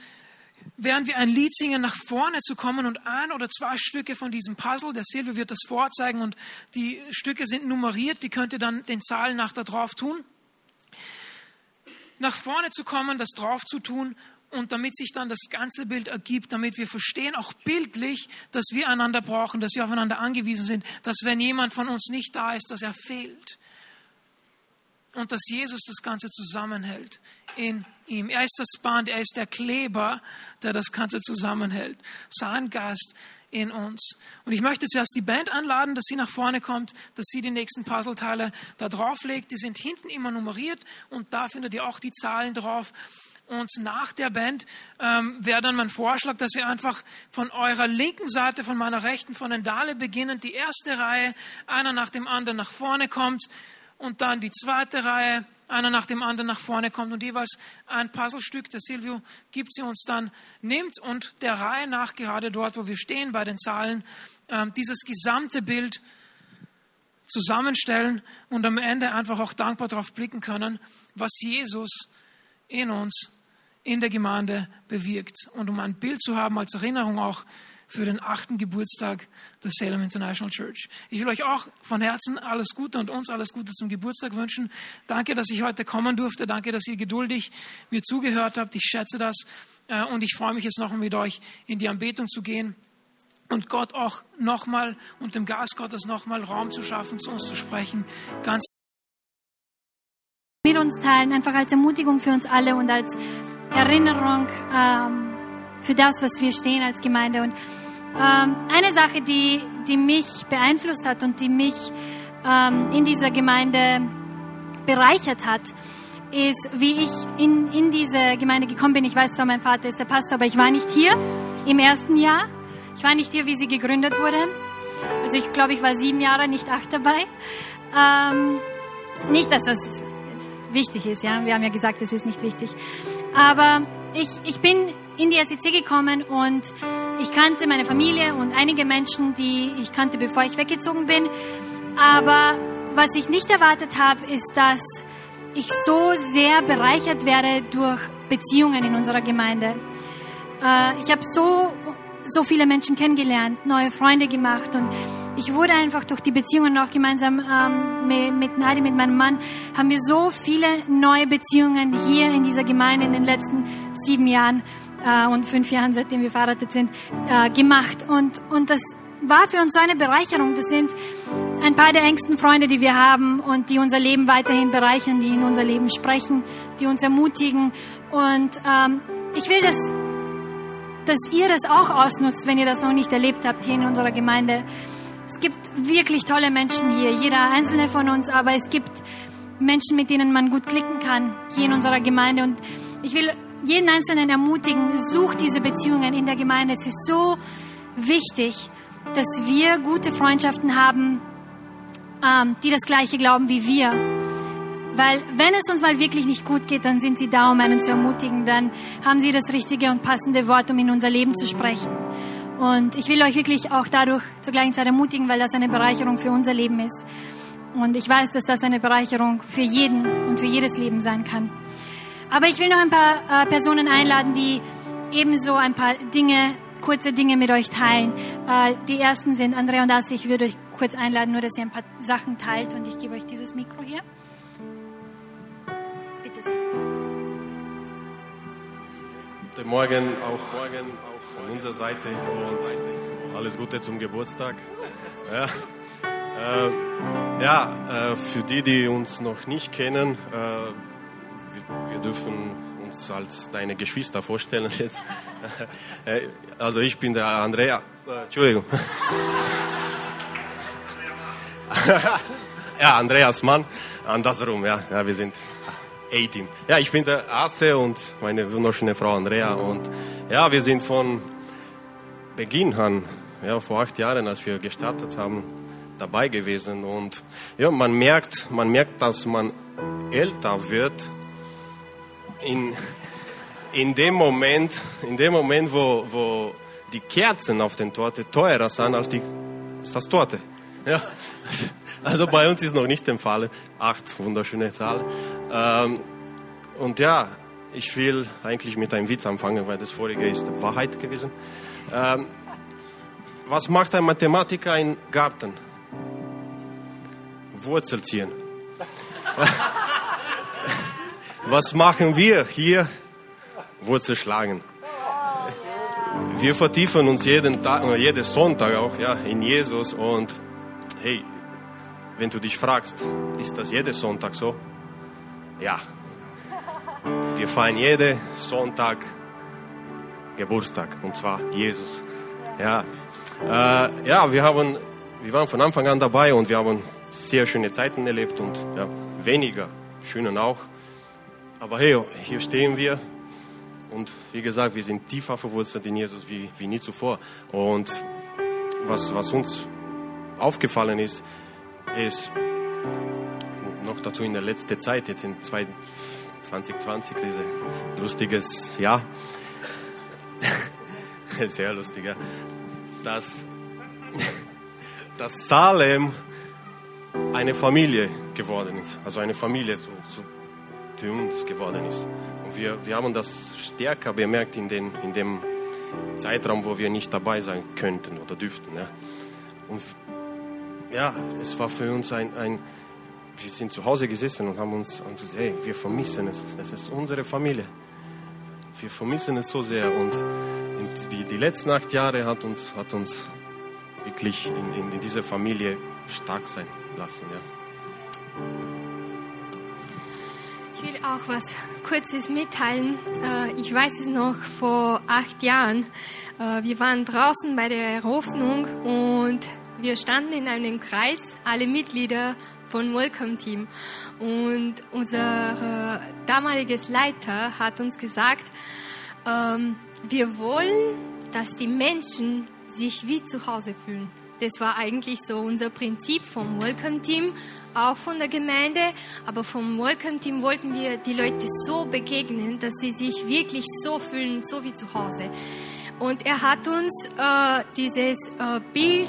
während wir ein Lied singen, nach vorne zu kommen und ein oder zwei Stücke von diesem Puzzle, der Silvio wird das vorzeigen und die Stücke sind nummeriert, die könnt ihr dann den Zahlen nach da drauf tun. Nach vorne zu kommen, das drauf zu tun und damit sich dann das ganze Bild ergibt, damit wir verstehen, auch bildlich, dass wir einander brauchen, dass wir aufeinander angewiesen sind, dass wenn jemand von uns nicht da ist, dass er fehlt und dass Jesus das Ganze zusammenhält in ihm. Er ist das Band, er ist der Kleber, der das Ganze zusammenhält. Sein Geist in uns. Und ich möchte zuerst die Band anladen, dass sie nach vorne kommt, dass sie die nächsten Puzzleteile da drauflegt. Die sind hinten immer nummeriert und da findet ihr auch die Zahlen drauf. Und nach der Band ähm, wäre dann mein Vorschlag, dass wir einfach von eurer linken Seite, von meiner rechten, von den Dale beginnen, die erste Reihe, einer nach dem anderen nach vorne kommt und dann die zweite Reihe, einer nach dem anderen nach vorne kommt und jeweils ein Puzzlestück, der Silvio gibt sie uns dann, nimmt und der Reihe nach, gerade dort, wo wir stehen bei den Zahlen, äh, dieses gesamte Bild zusammenstellen und am Ende einfach auch dankbar darauf blicken können, was Jesus in uns, in der Gemeinde bewirkt. Und um ein Bild zu haben als Erinnerung auch für den achten Geburtstag der Salem International Church. Ich will euch auch von Herzen alles Gute und uns alles Gute zum Geburtstag wünschen. Danke, dass ich heute kommen durfte. Danke, dass ihr geduldig mir zugehört habt. Ich schätze das. Äh, und ich freue mich jetzt noch mit euch in die Anbetung zu gehen und Gott auch nochmal und dem Geist Gottes nochmal Raum zu schaffen, zu uns zu sprechen. Ganz mit uns teilen, einfach als Ermutigung für uns alle und als Erinnerung. Ähm für das, was wir stehen als Gemeinde. Und ähm, eine Sache, die, die mich beeinflusst hat und die mich ähm, in dieser Gemeinde bereichert hat, ist, wie ich in, in diese Gemeinde gekommen bin. Ich weiß zwar, mein Vater ist der Pastor, aber ich war nicht hier im ersten Jahr. Ich war nicht hier, wie sie gegründet wurde. Also ich glaube, ich war sieben Jahre, nicht acht dabei. Ähm, nicht, dass das wichtig ist, ja. Wir haben ja gesagt, es ist nicht wichtig. Aber ich, ich bin in die SEC gekommen und ich kannte meine Familie und einige Menschen, die ich kannte, bevor ich weggezogen bin. Aber was ich nicht erwartet habe, ist, dass ich so sehr bereichert werde durch Beziehungen in unserer Gemeinde. Äh, ich habe so so viele Menschen kennengelernt, neue Freunde gemacht und ich wurde einfach durch die Beziehungen auch gemeinsam ähm, mit, Nadi, mit meinem Mann, haben wir so viele neue Beziehungen hier in dieser Gemeinde in den letzten sieben Jahren äh, und fünf Jahren, seitdem wir verheiratet sind, äh, gemacht. Und, und das war für uns so eine Bereicherung. Das sind ein paar der engsten Freunde, die wir haben und die unser Leben weiterhin bereichern, die in unser Leben sprechen, die uns ermutigen. Und ähm, ich will, dass, dass ihr das auch ausnutzt, wenn ihr das noch nicht erlebt habt hier in unserer Gemeinde. Es gibt wirklich tolle Menschen hier, jeder einzelne von uns, aber es gibt Menschen, mit denen man gut klicken kann hier in unserer Gemeinde. Und ich will jeden Einzelnen ermutigen, sucht diese Beziehungen in der Gemeinde. Es ist so wichtig, dass wir gute Freundschaften haben, ähm, die das Gleiche glauben wie wir. Weil wenn es uns mal wirklich nicht gut geht, dann sind sie da, um einen zu ermutigen. Dann haben sie das richtige und passende Wort, um in unser Leben zu sprechen. Und ich will euch wirklich auch dadurch zur gleichen Zeit ermutigen, weil das eine Bereicherung für unser Leben ist. Und ich weiß, dass das eine Bereicherung für jeden und für jedes Leben sein kann. Aber ich will noch ein paar äh, Personen einladen, die ebenso ein paar Dinge, kurze Dinge mit euch teilen. Äh, die ersten sind Andrea und Assi. Ich würde euch kurz einladen, nur dass ihr ein paar Sachen teilt und ich gebe euch dieses Mikro hier. Bitte sehr. Guten Morgen auch, Morgen auch von unserer Seite und alles Gute zum Geburtstag. Ja, äh, ja äh, für die, die uns noch nicht kennen, äh, wir, wir dürfen uns als deine Geschwister vorstellen jetzt. Äh, also ich bin der Andrea. Äh, Entschuldigung. ja, Andreas Mann. Andersrum, ja. ja wir sind A-Team. Ja, ich bin der Asse und meine wunderschöne Frau Andrea. Und ja, wir sind von Beginn an, ja, vor acht Jahren, als wir gestartet haben, dabei gewesen. Und ja, man merkt, man merkt, dass man älter wird in, in dem Moment, in dem Moment, wo, wo die Kerzen auf den Torte teurer sind als, die, als das Torte. Ja. Also bei uns ist noch nicht der Fall. Acht wunderschöne Zahlen. Ähm, und ja, ich will eigentlich mit einem Witz anfangen, weil das vorige ist Wahrheit gewesen. Ähm, was macht ein Mathematiker im Garten? Wurzel ziehen. Was machen wir hier? Wurzel schlagen. Wir vertiefen uns jeden Tag, jeden Sonntag auch ja, in Jesus und hey, wenn du dich fragst, ist das jeden Sonntag so? Ja. Wir feiern jeden Sonntag Geburtstag und zwar Jesus. Ja, äh, ja wir, haben, wir waren von Anfang an dabei und wir haben sehr schöne Zeiten erlebt und ja, weniger schönen auch. Aber hey, hier stehen wir und wie gesagt, wir sind tiefer verwurzelt in Jesus wie, wie nie zuvor. Und was, was uns aufgefallen ist, ist noch dazu in der letzten Zeit, jetzt in 2020, dieses lustiges Jahr, sehr lustiger, dass, dass Salem eine Familie geworden ist, also eine Familie zu, zu für uns geworden ist. Und wir, wir haben das stärker bemerkt in, den, in dem Zeitraum, wo wir nicht dabei sein könnten oder dürften. Ja. Und ja, es war für uns ein, ein wir sind zu Hause gesessen und haben uns und gesagt, hey, wir vermissen es. Das ist unsere Familie. Wir vermissen es so sehr. Und die, die letzten acht Jahre hat uns, hat uns wirklich in, in dieser Familie stark sein lassen. Ja. Ich will auch was Kurzes mitteilen. Äh, ich weiß es noch vor acht Jahren. Äh, wir waren draußen bei der Eröffnung und wir standen in einem Kreis, alle Mitglieder von Welcome Team. Und unser damaliges Leiter hat uns gesagt, ähm, wir wollen, dass die Menschen sich wie zu Hause fühlen. Das war eigentlich so unser Prinzip vom Welcome Team, auch von der Gemeinde. Aber vom Welcome Team wollten wir die Leute so begegnen, dass sie sich wirklich so fühlen, so wie zu Hause. Und er hat uns äh, dieses äh, Bild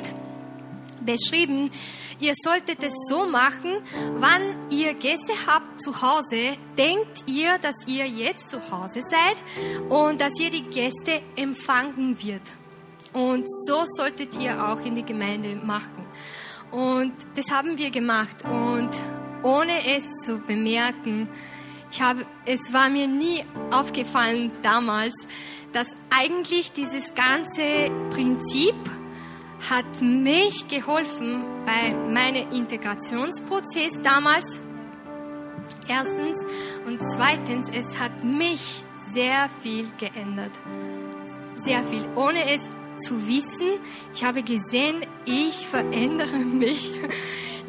beschrieben. Ihr solltet es so machen, wann ihr Gäste habt zu Hause, denkt ihr, dass ihr jetzt zu Hause seid und dass ihr die Gäste empfangen wird. Und so solltet ihr auch in die Gemeinde machen. Und das haben wir gemacht. Und ohne es zu bemerken, ich habe, es war mir nie aufgefallen damals, dass eigentlich dieses ganze Prinzip hat mich geholfen bei meinem Integrationsprozess damals. Erstens. Und zweitens, es hat mich sehr viel geändert. Sehr viel. Ohne es zu wissen, ich habe gesehen, ich verändere mich.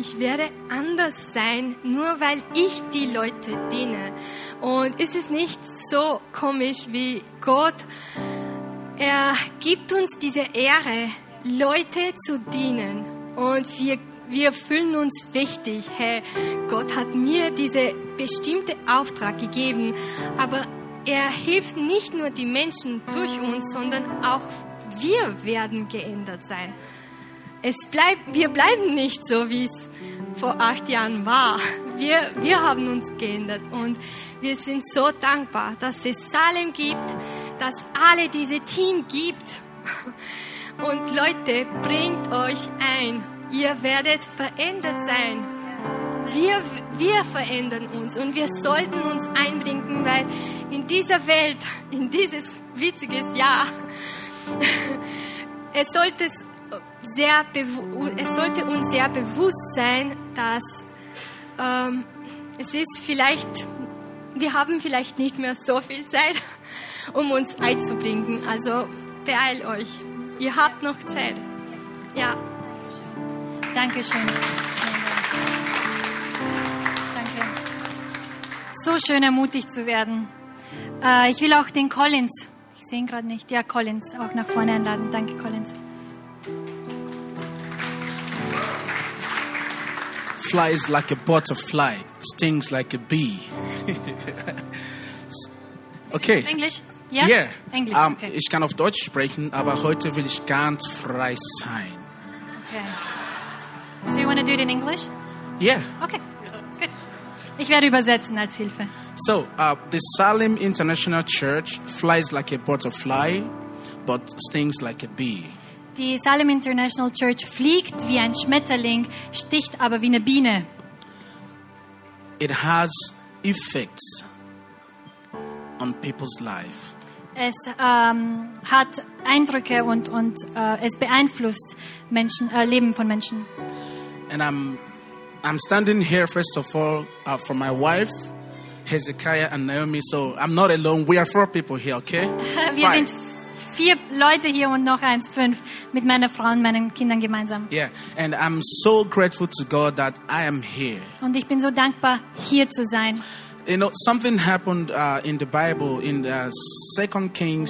Ich werde anders sein, nur weil ich die Leute diene. Und es ist nicht so komisch wie Gott. Er gibt uns diese Ehre, Leute zu dienen. Und wir, wir fühlen uns wichtig. Hey, Gott hat mir diese bestimmte Auftrag gegeben. Aber er hilft nicht nur die Menschen durch uns, sondern auch wir werden geändert sein. Es bleibt, wir bleiben nicht so, wie es vor acht Jahren war. Wir, wir haben uns geändert und wir sind so dankbar, dass es Salem gibt, dass alle diese Team gibt. Und Leute, bringt euch ein. Ihr werdet verändert sein. Wir, wir verändern uns und wir sollten uns einbringen, weil in dieser Welt, in dieses witziges Jahr, es sollte, sehr es sollte uns sehr bewusst sein, dass ähm, es ist vielleicht, wir haben vielleicht nicht mehr so viel Zeit, um uns einzubringen. Also beeilt euch. Ihr habt noch Zeit. Ja. Dankeschön. Danke. So schön ermutigt zu werden. Äh, ich will auch den Collins, ich sehe ihn gerade nicht, ja Collins, auch nach vorne einladen. Danke Collins. Flies like a butterfly, stings like a bee. okay. Englisch? Ja? Yeah. Englisch, Ähm, okay. Ich kann auf Deutsch sprechen, aber heute will ich ganz frei sein. Okay. So you want to do it in English? Yeah. Okay, good. Ich werde übersetzen als Hilfe. So, uh, the Salem International Church flies like a butterfly, but stings like a bee. Die Salem International Church fliegt wie ein Schmetterling, sticht aber wie eine Biene. It has effects on people's life. Es ähm, hat Eindrücke und, und äh, es beeinflusst Menschen, äh, Leben von Menschen. And I'm, I'm standing here first of all uh, for my wife, Hezekiah and Naomi. So I'm not alone. We are four people here, okay? Wir Five. sind vier Leute hier und noch eins, fünf, mit meiner Frau und meinen Kindern gemeinsam. Yeah, and I'm so grateful to God that I am here. Und ich bin so dankbar, hier zu sein. You know, something happened uh, in the Bible in uh, Second Kings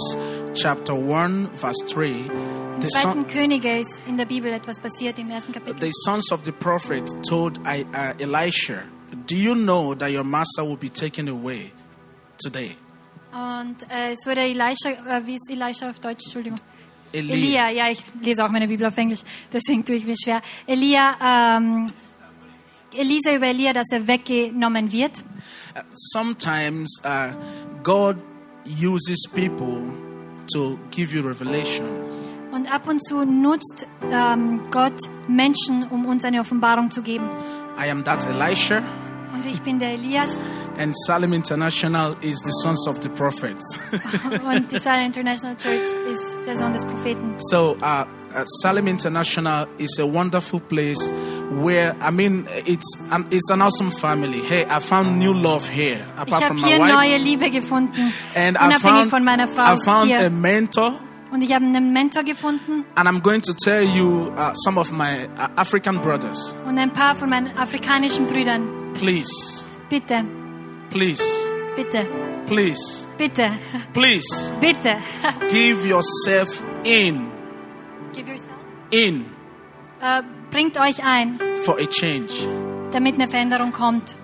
chapter one, verse three. Im The, zweiten son, Könige ist in der Bibel etwas passiert im ersten Kapitel. the sons of the prophet told I, uh, Elisha, "Do you know that your master will be taken away today?" Und äh, es wurde Elisha, äh, wie ist Elisha auf Deutsch? Entschuldigung. Eli- Elia, ja, ich lese auch meine Bibel auf Englisch, deswegen tue ich mir schwer. Elia, ähm, Elisa über Elia, dass er weggenommen wird. Sometimes uh, God uses people to give you revelation. Und ab und zu nutzt ähm, Gott Menschen, um uns eine Offenbarung zu geben. I am that Elisha, Und ich bin der Elias and Salem International is the sons of the prophets. und die Zion International Church ist der Sohn des Propheten. so, uh, uh, Salem International is a wonderful place where I mean it's an, it's an awesome family. Hey, I found new love here apart habe from my wife, neue Liebe gefunden, and I unabhängig found von meiner Frau I found a mentor. Und ich habe einen Mentor gefunden And I'm going to tell you uh, some of my uh, African brothers. und ein paar von meinen afrikanischen Brüdern. Please, Bitte, please, bitte, please, bitte, please bitte. give yourself in, Give yourself. in Äh, bringt euch ein, for a change. damit eine Veränderung kommt.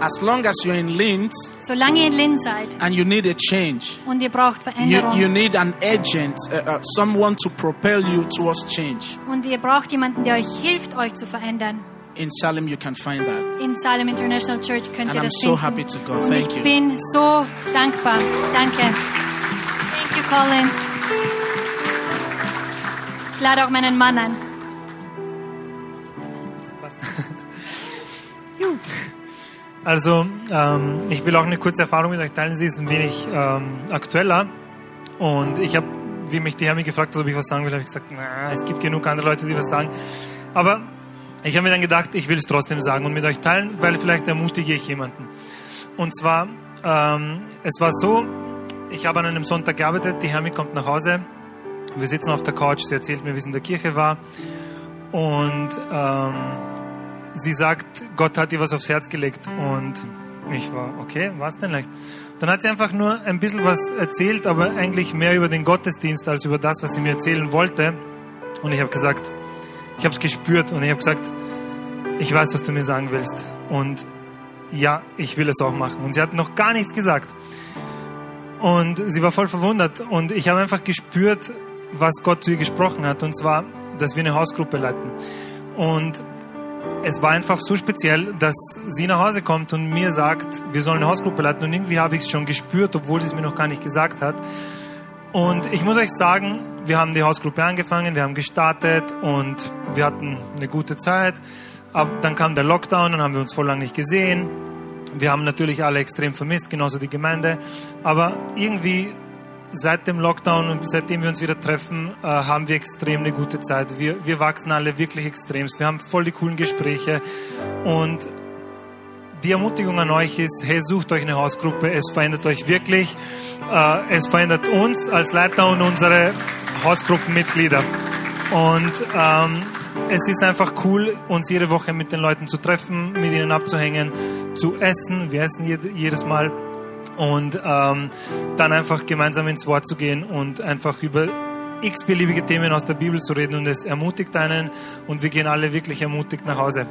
As long as you're in Linz Solange ihr in Linz seid and you need a change, und ihr braucht you, Veränderung you need an agent, uh, uh, someone to propel you towards change. und ihr braucht jemanden, der euch hilft, euch zu verändern. In Salem, you can find that. In Salem International Church könnt And ihr I'm das so finden. happy to go. Und Thank ich you. bin so dankbar. Danke. Thank you, Colin. lade auch meinen Mann ein. Also, ähm, ich will auch eine kurze Erfahrung mit euch teilen. Sie ist ein wenig ähm, aktueller. Und ich habe, wie mich die Hermi gefragt hat, ob ich was sagen will, habe ich gesagt, na, es gibt genug andere Leute, die was sagen. Aber ich habe mir dann gedacht, ich will es trotzdem sagen und mit euch teilen, weil vielleicht ermutige ich jemanden. Und zwar, ähm, es war so, ich habe an einem Sonntag gearbeitet, die Hermi kommt nach Hause, wir sitzen auf der Couch, sie erzählt mir, wie es in der Kirche war und ähm, sie sagt, Gott hat ihr was aufs Herz gelegt und ich war, okay, was denn leicht? Dann hat sie einfach nur ein bisschen was erzählt, aber eigentlich mehr über den Gottesdienst als über das, was sie mir erzählen wollte. Und ich habe gesagt, ich habe es gespürt und ich habe gesagt, ich weiß, was du mir sagen willst. Und ja, ich will es auch machen. Und sie hat noch gar nichts gesagt. Und sie war voll verwundert. Und ich habe einfach gespürt, was Gott zu ihr gesprochen hat. Und zwar, dass wir eine Hausgruppe leiten. Und es war einfach so speziell, dass sie nach Hause kommt und mir sagt, wir sollen eine Hausgruppe leiten. Und irgendwie habe ich es schon gespürt, obwohl sie es mir noch gar nicht gesagt hat. Und ich muss euch sagen, wir haben die Hausgruppe angefangen, wir haben gestartet und wir hatten eine gute Zeit. Aber dann kam der Lockdown, dann haben wir uns voll lang nicht gesehen. Wir haben natürlich alle extrem vermisst, genauso die Gemeinde. Aber irgendwie seit dem Lockdown und seitdem wir uns wieder treffen, äh, haben wir extrem eine gute Zeit. Wir, wir wachsen alle wirklich extremst. Wir haben voll die coolen Gespräche. Und die Ermutigung an euch ist, hey, sucht euch eine Hausgruppe. Es verändert euch wirklich. Äh, es verändert uns als Leiter und unsere Hausgruppenmitglieder. Und ähm, es ist einfach cool, uns jede Woche mit den Leuten zu treffen, mit ihnen abzuhängen, zu essen. Wir essen jedes Mal und ähm, dann einfach gemeinsam ins Wort zu gehen und einfach über x-beliebige Themen aus der Bibel zu reden und es ermutigt einen und wir gehen alle wirklich ermutigt nach Hause.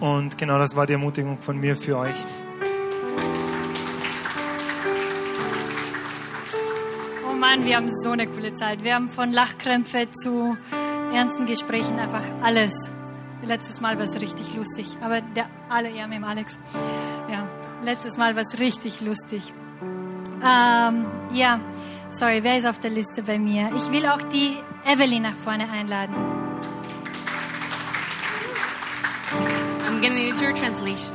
Und genau das war die Ermutigung von mir für euch. Oh Mann, wir haben so eine coole Zeit. Wir haben von Lachkrämpfe zu ernsten Gesprächen einfach alles. Letztes Mal war es richtig lustig, aber der alle mit dem Alex. Letztes Mal war es richtig lustig. Ähm, ja, sorry, wer ist auf der Liste bei mir? Ich will auch die Evelyn nach vorne einladen. I'm gonna need your translation.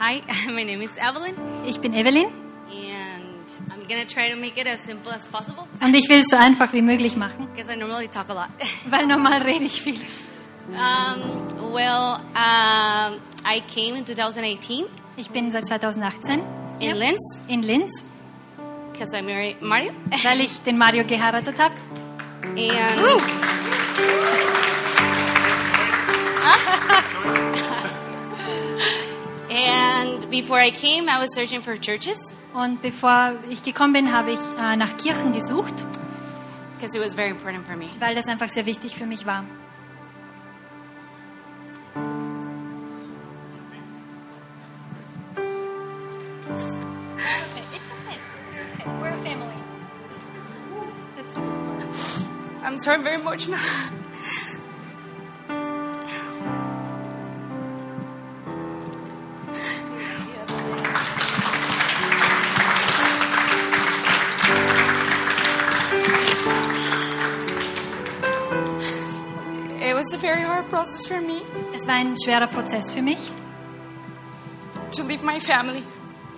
Hi, my name is Evelyn, Ich bin Evelyn and I'm gonna try to make it as simple as possible und ich will es so einfach wie möglich machen, because I normally talk a lot. weil normal rede ich viel. Um, well, um, I came in 2018 Ich bin seit 2018 in Linz. In Linz, because I married Mario, weil ich den Mario geheiratet habe. and and before I came, I was searching for churches. Und bevor ich gekommen bin, habe ich äh, nach Kirchen gesucht, because it was very important for me. weil das einfach sehr wichtig für mich war. We're a family. I'm sorry, I'm very emotional. It was a very hard process for me Es war ein schwerer Prozess für mich, to leave my family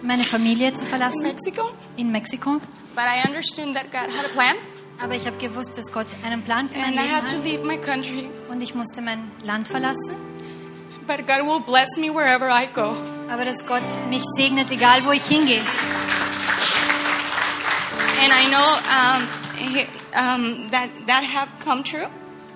meine Familie zu verlassen. in Mexico, in Mexiko. but I understood that God had a plan Aber ich habe gewusst, dass Gott einen Plan für mein and I Leben had to hat leave my country. und ich musste mein Land verlassen. But God will bless me wherever I go. Aber dass Gott mich segnet, egal wo ich hingehe. And I know um, um, that that have come true.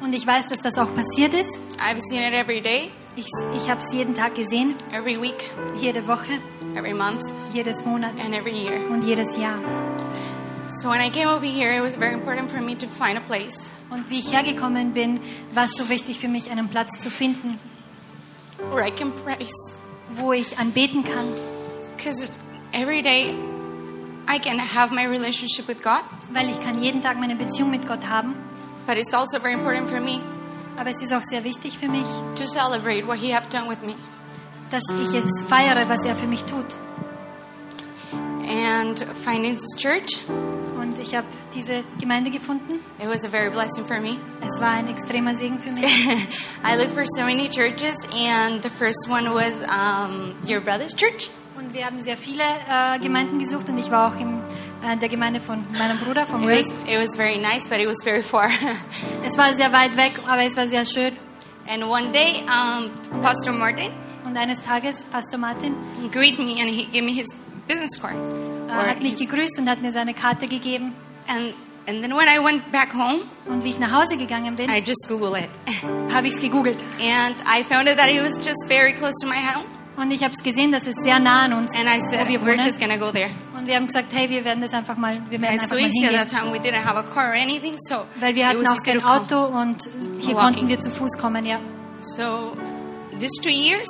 Und ich weiß, dass das auch passiert ist. I've seen it every day, Ich, ich habe es jeden Tag gesehen, every week, jede Woche, every month, jedes Monat and every year. und jedes Jahr. So when I came over here, it was very important for me to find a place Und wie ich hergekommen bin, war es so wichtig für mich, einen Platz zu finden, where I can praise. wo ich anbeten kann. Because every day I can have my relationship with God, Weil ich kann jeden Tag meine Beziehung mit Gott haben. But it's also very important for me Aber es ist auch sehr wichtig für mich, to celebrate what He have done with me. dass ich es feiere, was er für mich tut. And finding this church Und ich habe diese Gemeinde gefunden. It was a very blessing for me. Es war ein extremer Segen für mich. I looked for so many churches, and the first one was um, your brother's church. Und wir haben sehr viele äh, Gemeinden gesucht und ich war auch äh, der Gemeinde von meinem Bruder, von It was, it was very nice, but it was very far. Es war sehr weit weg, aber es war sehr schön. and one day, um, Pastor Martin Und eines Tages, Pastor Martin greeted me and he gave me his business card. Or hat mich gegrüßt und hat mir seine Karte gegeben. and, and then when I went back home, Und wie ich nach Hause gegangen bin, I just Googled it. habe ich es gegoogelt. And I found out that it was just very close to my home. Und ich habe es gesehen, dass es sehr nah an uns And I said, wir we're just gonna go there. Und wir haben gesagt, hey, wir werden das einfach mal, wir werden so einfach mal easy at hingehen. that time. We didn't have a car or anything, so Weil wir hatten auch kein. Auto und hier Walking. konnten wir zu Fuß kommen, ja. So these two years,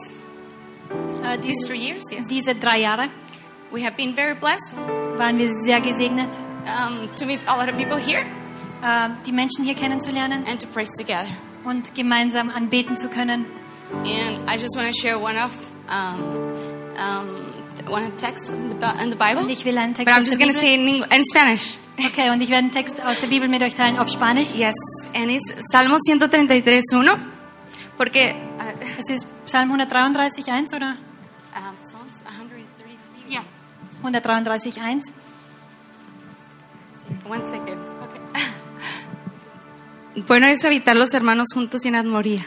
Äh, these diese, three years, yes, diese drei Jahre we have been very blessed waren wir sehr gesegnet, um, to meet a lot of people here äh, die Menschen hier kennenzulernen and to praise together. und gemeinsam anbeten zu können. And I just want to share one of Und ich will einen But I'm aus just going to Bibel. say it in, Eng- in Spanish. Okay, und ich werde einen Text aus der Bibel mit euch teilen auf Spanisch. Yes, and it's Salmo 133.1. Porque uh, Es ist Psalm 133, 1 oder? um, Psalms 103. Ja. 133, 1. One second. Bueno es habitar los hermanos juntos en armonía.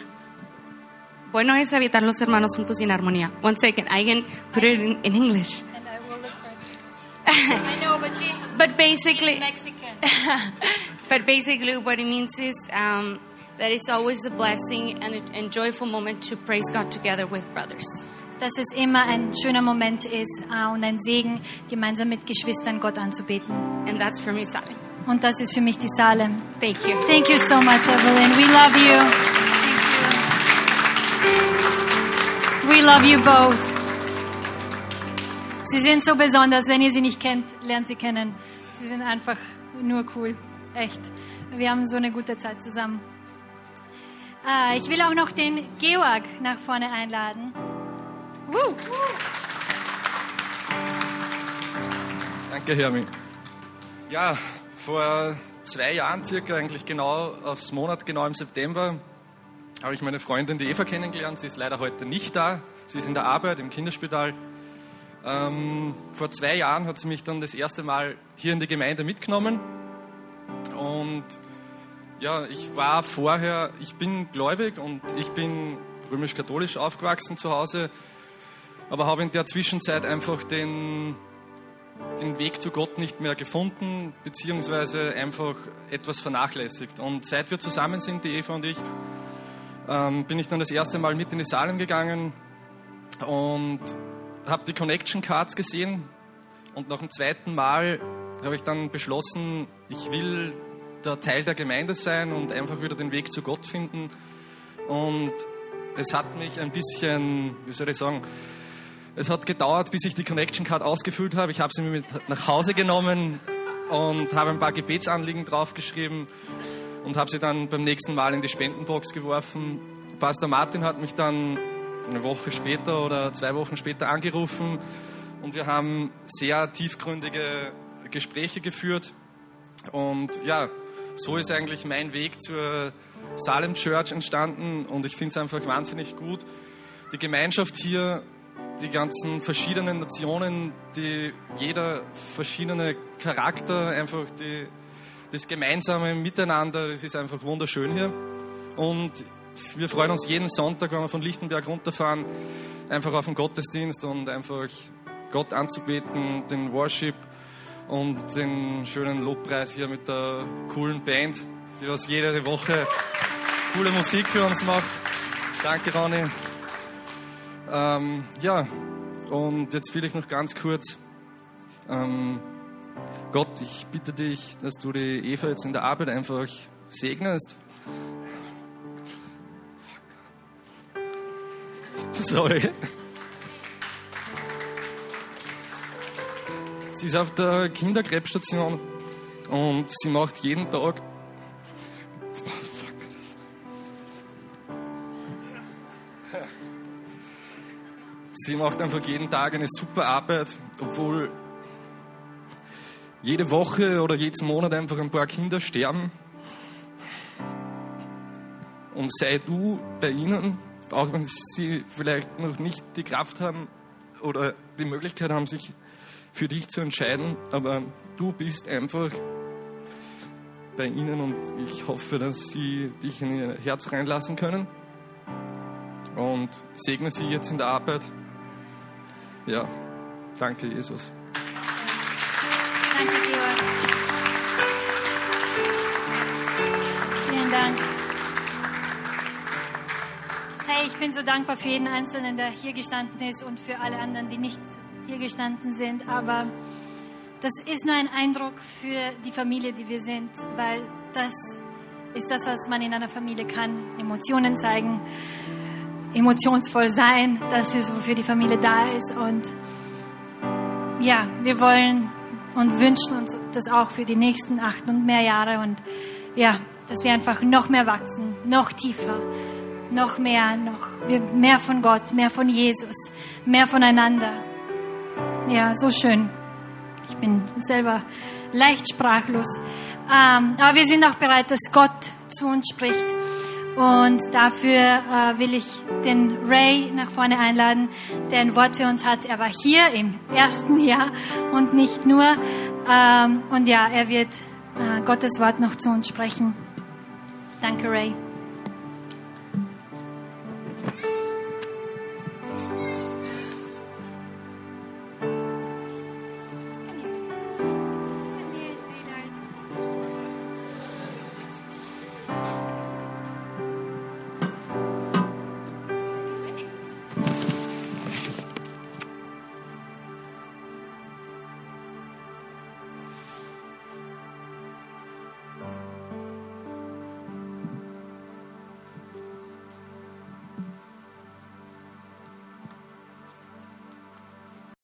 Bueno es habitar los hermanos juntos en armonía. One second, I can put it in, in English. I know, but she, But basically, Mexican. but basically, what it means is um, that it's always a blessing and a and joyful moment to praise God together with brothers. Dass es immer ein schöner Moment ist äh, und ein Segen, gemeinsam mit Geschwistern Gott anzubeten. And that's for me, Sally. Und das ist für mich die Salem. Thank you. Thank you so much, Evelyn. We love you. We love you both. Sie sind so besonders. Wenn ihr sie nicht kennt, lernt sie kennen. Sie sind einfach nur cool. Echt. Wir haben so eine gute Zeit zusammen. Äh, ich will auch noch den Georg nach vorne einladen. Woo. Danke, Hermi. Ja, vor zwei Jahren circa, eigentlich genau aufs Monat, genau im September, habe ich meine Freundin, die Eva, kennengelernt. Sie ist leider heute nicht da. Sie ist in der Arbeit im Kinderspital. Ähm, vor zwei Jahren hat sie mich dann das erste Mal hier in die Gemeinde mitgenommen. Und ja, ich war vorher, ich bin gläubig und ich bin römisch-katholisch aufgewachsen zu Hause, aber habe in der Zwischenzeit einfach den den Weg zu Gott nicht mehr gefunden, beziehungsweise einfach etwas vernachlässigt. Und seit wir zusammen sind, die Eva und ich, ähm, bin ich dann das erste Mal mit in die Salem gegangen und habe die Connection Cards gesehen. Und nach dem zweiten Mal habe ich dann beschlossen, ich will der Teil der Gemeinde sein und einfach wieder den Weg zu Gott finden. Und es hat mich ein bisschen, wie soll ich sagen, es hat gedauert, bis ich die Connection Card ausgefüllt habe. Ich habe sie mir mit nach Hause genommen und habe ein paar Gebetsanliegen draufgeschrieben und habe sie dann beim nächsten Mal in die Spendenbox geworfen. Pastor Martin hat mich dann eine Woche später oder zwei Wochen später angerufen und wir haben sehr tiefgründige Gespräche geführt. Und ja, so ist eigentlich mein Weg zur Salem Church entstanden und ich finde es einfach wahnsinnig gut. Die Gemeinschaft hier die ganzen verschiedenen Nationen, die jeder verschiedene Charakter, einfach die, das gemeinsame Miteinander, das ist einfach wunderschön hier. Und wir freuen uns jeden Sonntag, wenn wir von Lichtenberg runterfahren, einfach auf den Gottesdienst und einfach Gott anzubeten, den Worship und den schönen Lobpreis hier mit der coolen Band, die was jede Woche coole Musik für uns macht. Danke, Ronny. Ähm, ja, und jetzt will ich noch ganz kurz, ähm, Gott, ich bitte dich, dass du die Eva jetzt in der Arbeit einfach segnest. Sorry. Sie ist auf der Kinderkrebsstation und sie macht jeden Tag Sie macht einfach jeden Tag eine super Arbeit, obwohl jede Woche oder jeden Monat einfach ein paar Kinder sterben. Und sei du bei ihnen, auch wenn sie vielleicht noch nicht die Kraft haben oder die Möglichkeit haben, sich für dich zu entscheiden, aber du bist einfach bei ihnen und ich hoffe, dass sie dich in ihr Herz reinlassen können und segne sie jetzt in der Arbeit. Ja, danke Jesus. Danke, Georg. Vielen Dank. Hey, ich bin so dankbar für jeden Einzelnen, der hier gestanden ist und für alle anderen, die nicht hier gestanden sind. Aber das ist nur ein Eindruck für die Familie, die wir sind, weil das ist das, was man in einer Familie kann. Emotionen zeigen, emotionsvoll sein, das ist, wofür die Familie da ist. Und ja, wir wollen und wünschen uns das auch für die nächsten acht und mehr Jahre. Und ja, dass wir einfach noch mehr wachsen, noch tiefer, noch mehr, noch mehr von Gott, mehr von Jesus, mehr voneinander. Ja, so schön. Ich bin selber leicht sprachlos. Ähm, aber wir sind auch bereit, dass Gott zu uns spricht. Und dafür äh, will ich den Ray nach vorne einladen, der ein Wort für uns hat. Er war hier im ersten Jahr und nicht nur. Ähm, und ja, er wird äh, Gottes Wort noch zu uns sprechen. Danke, Ray.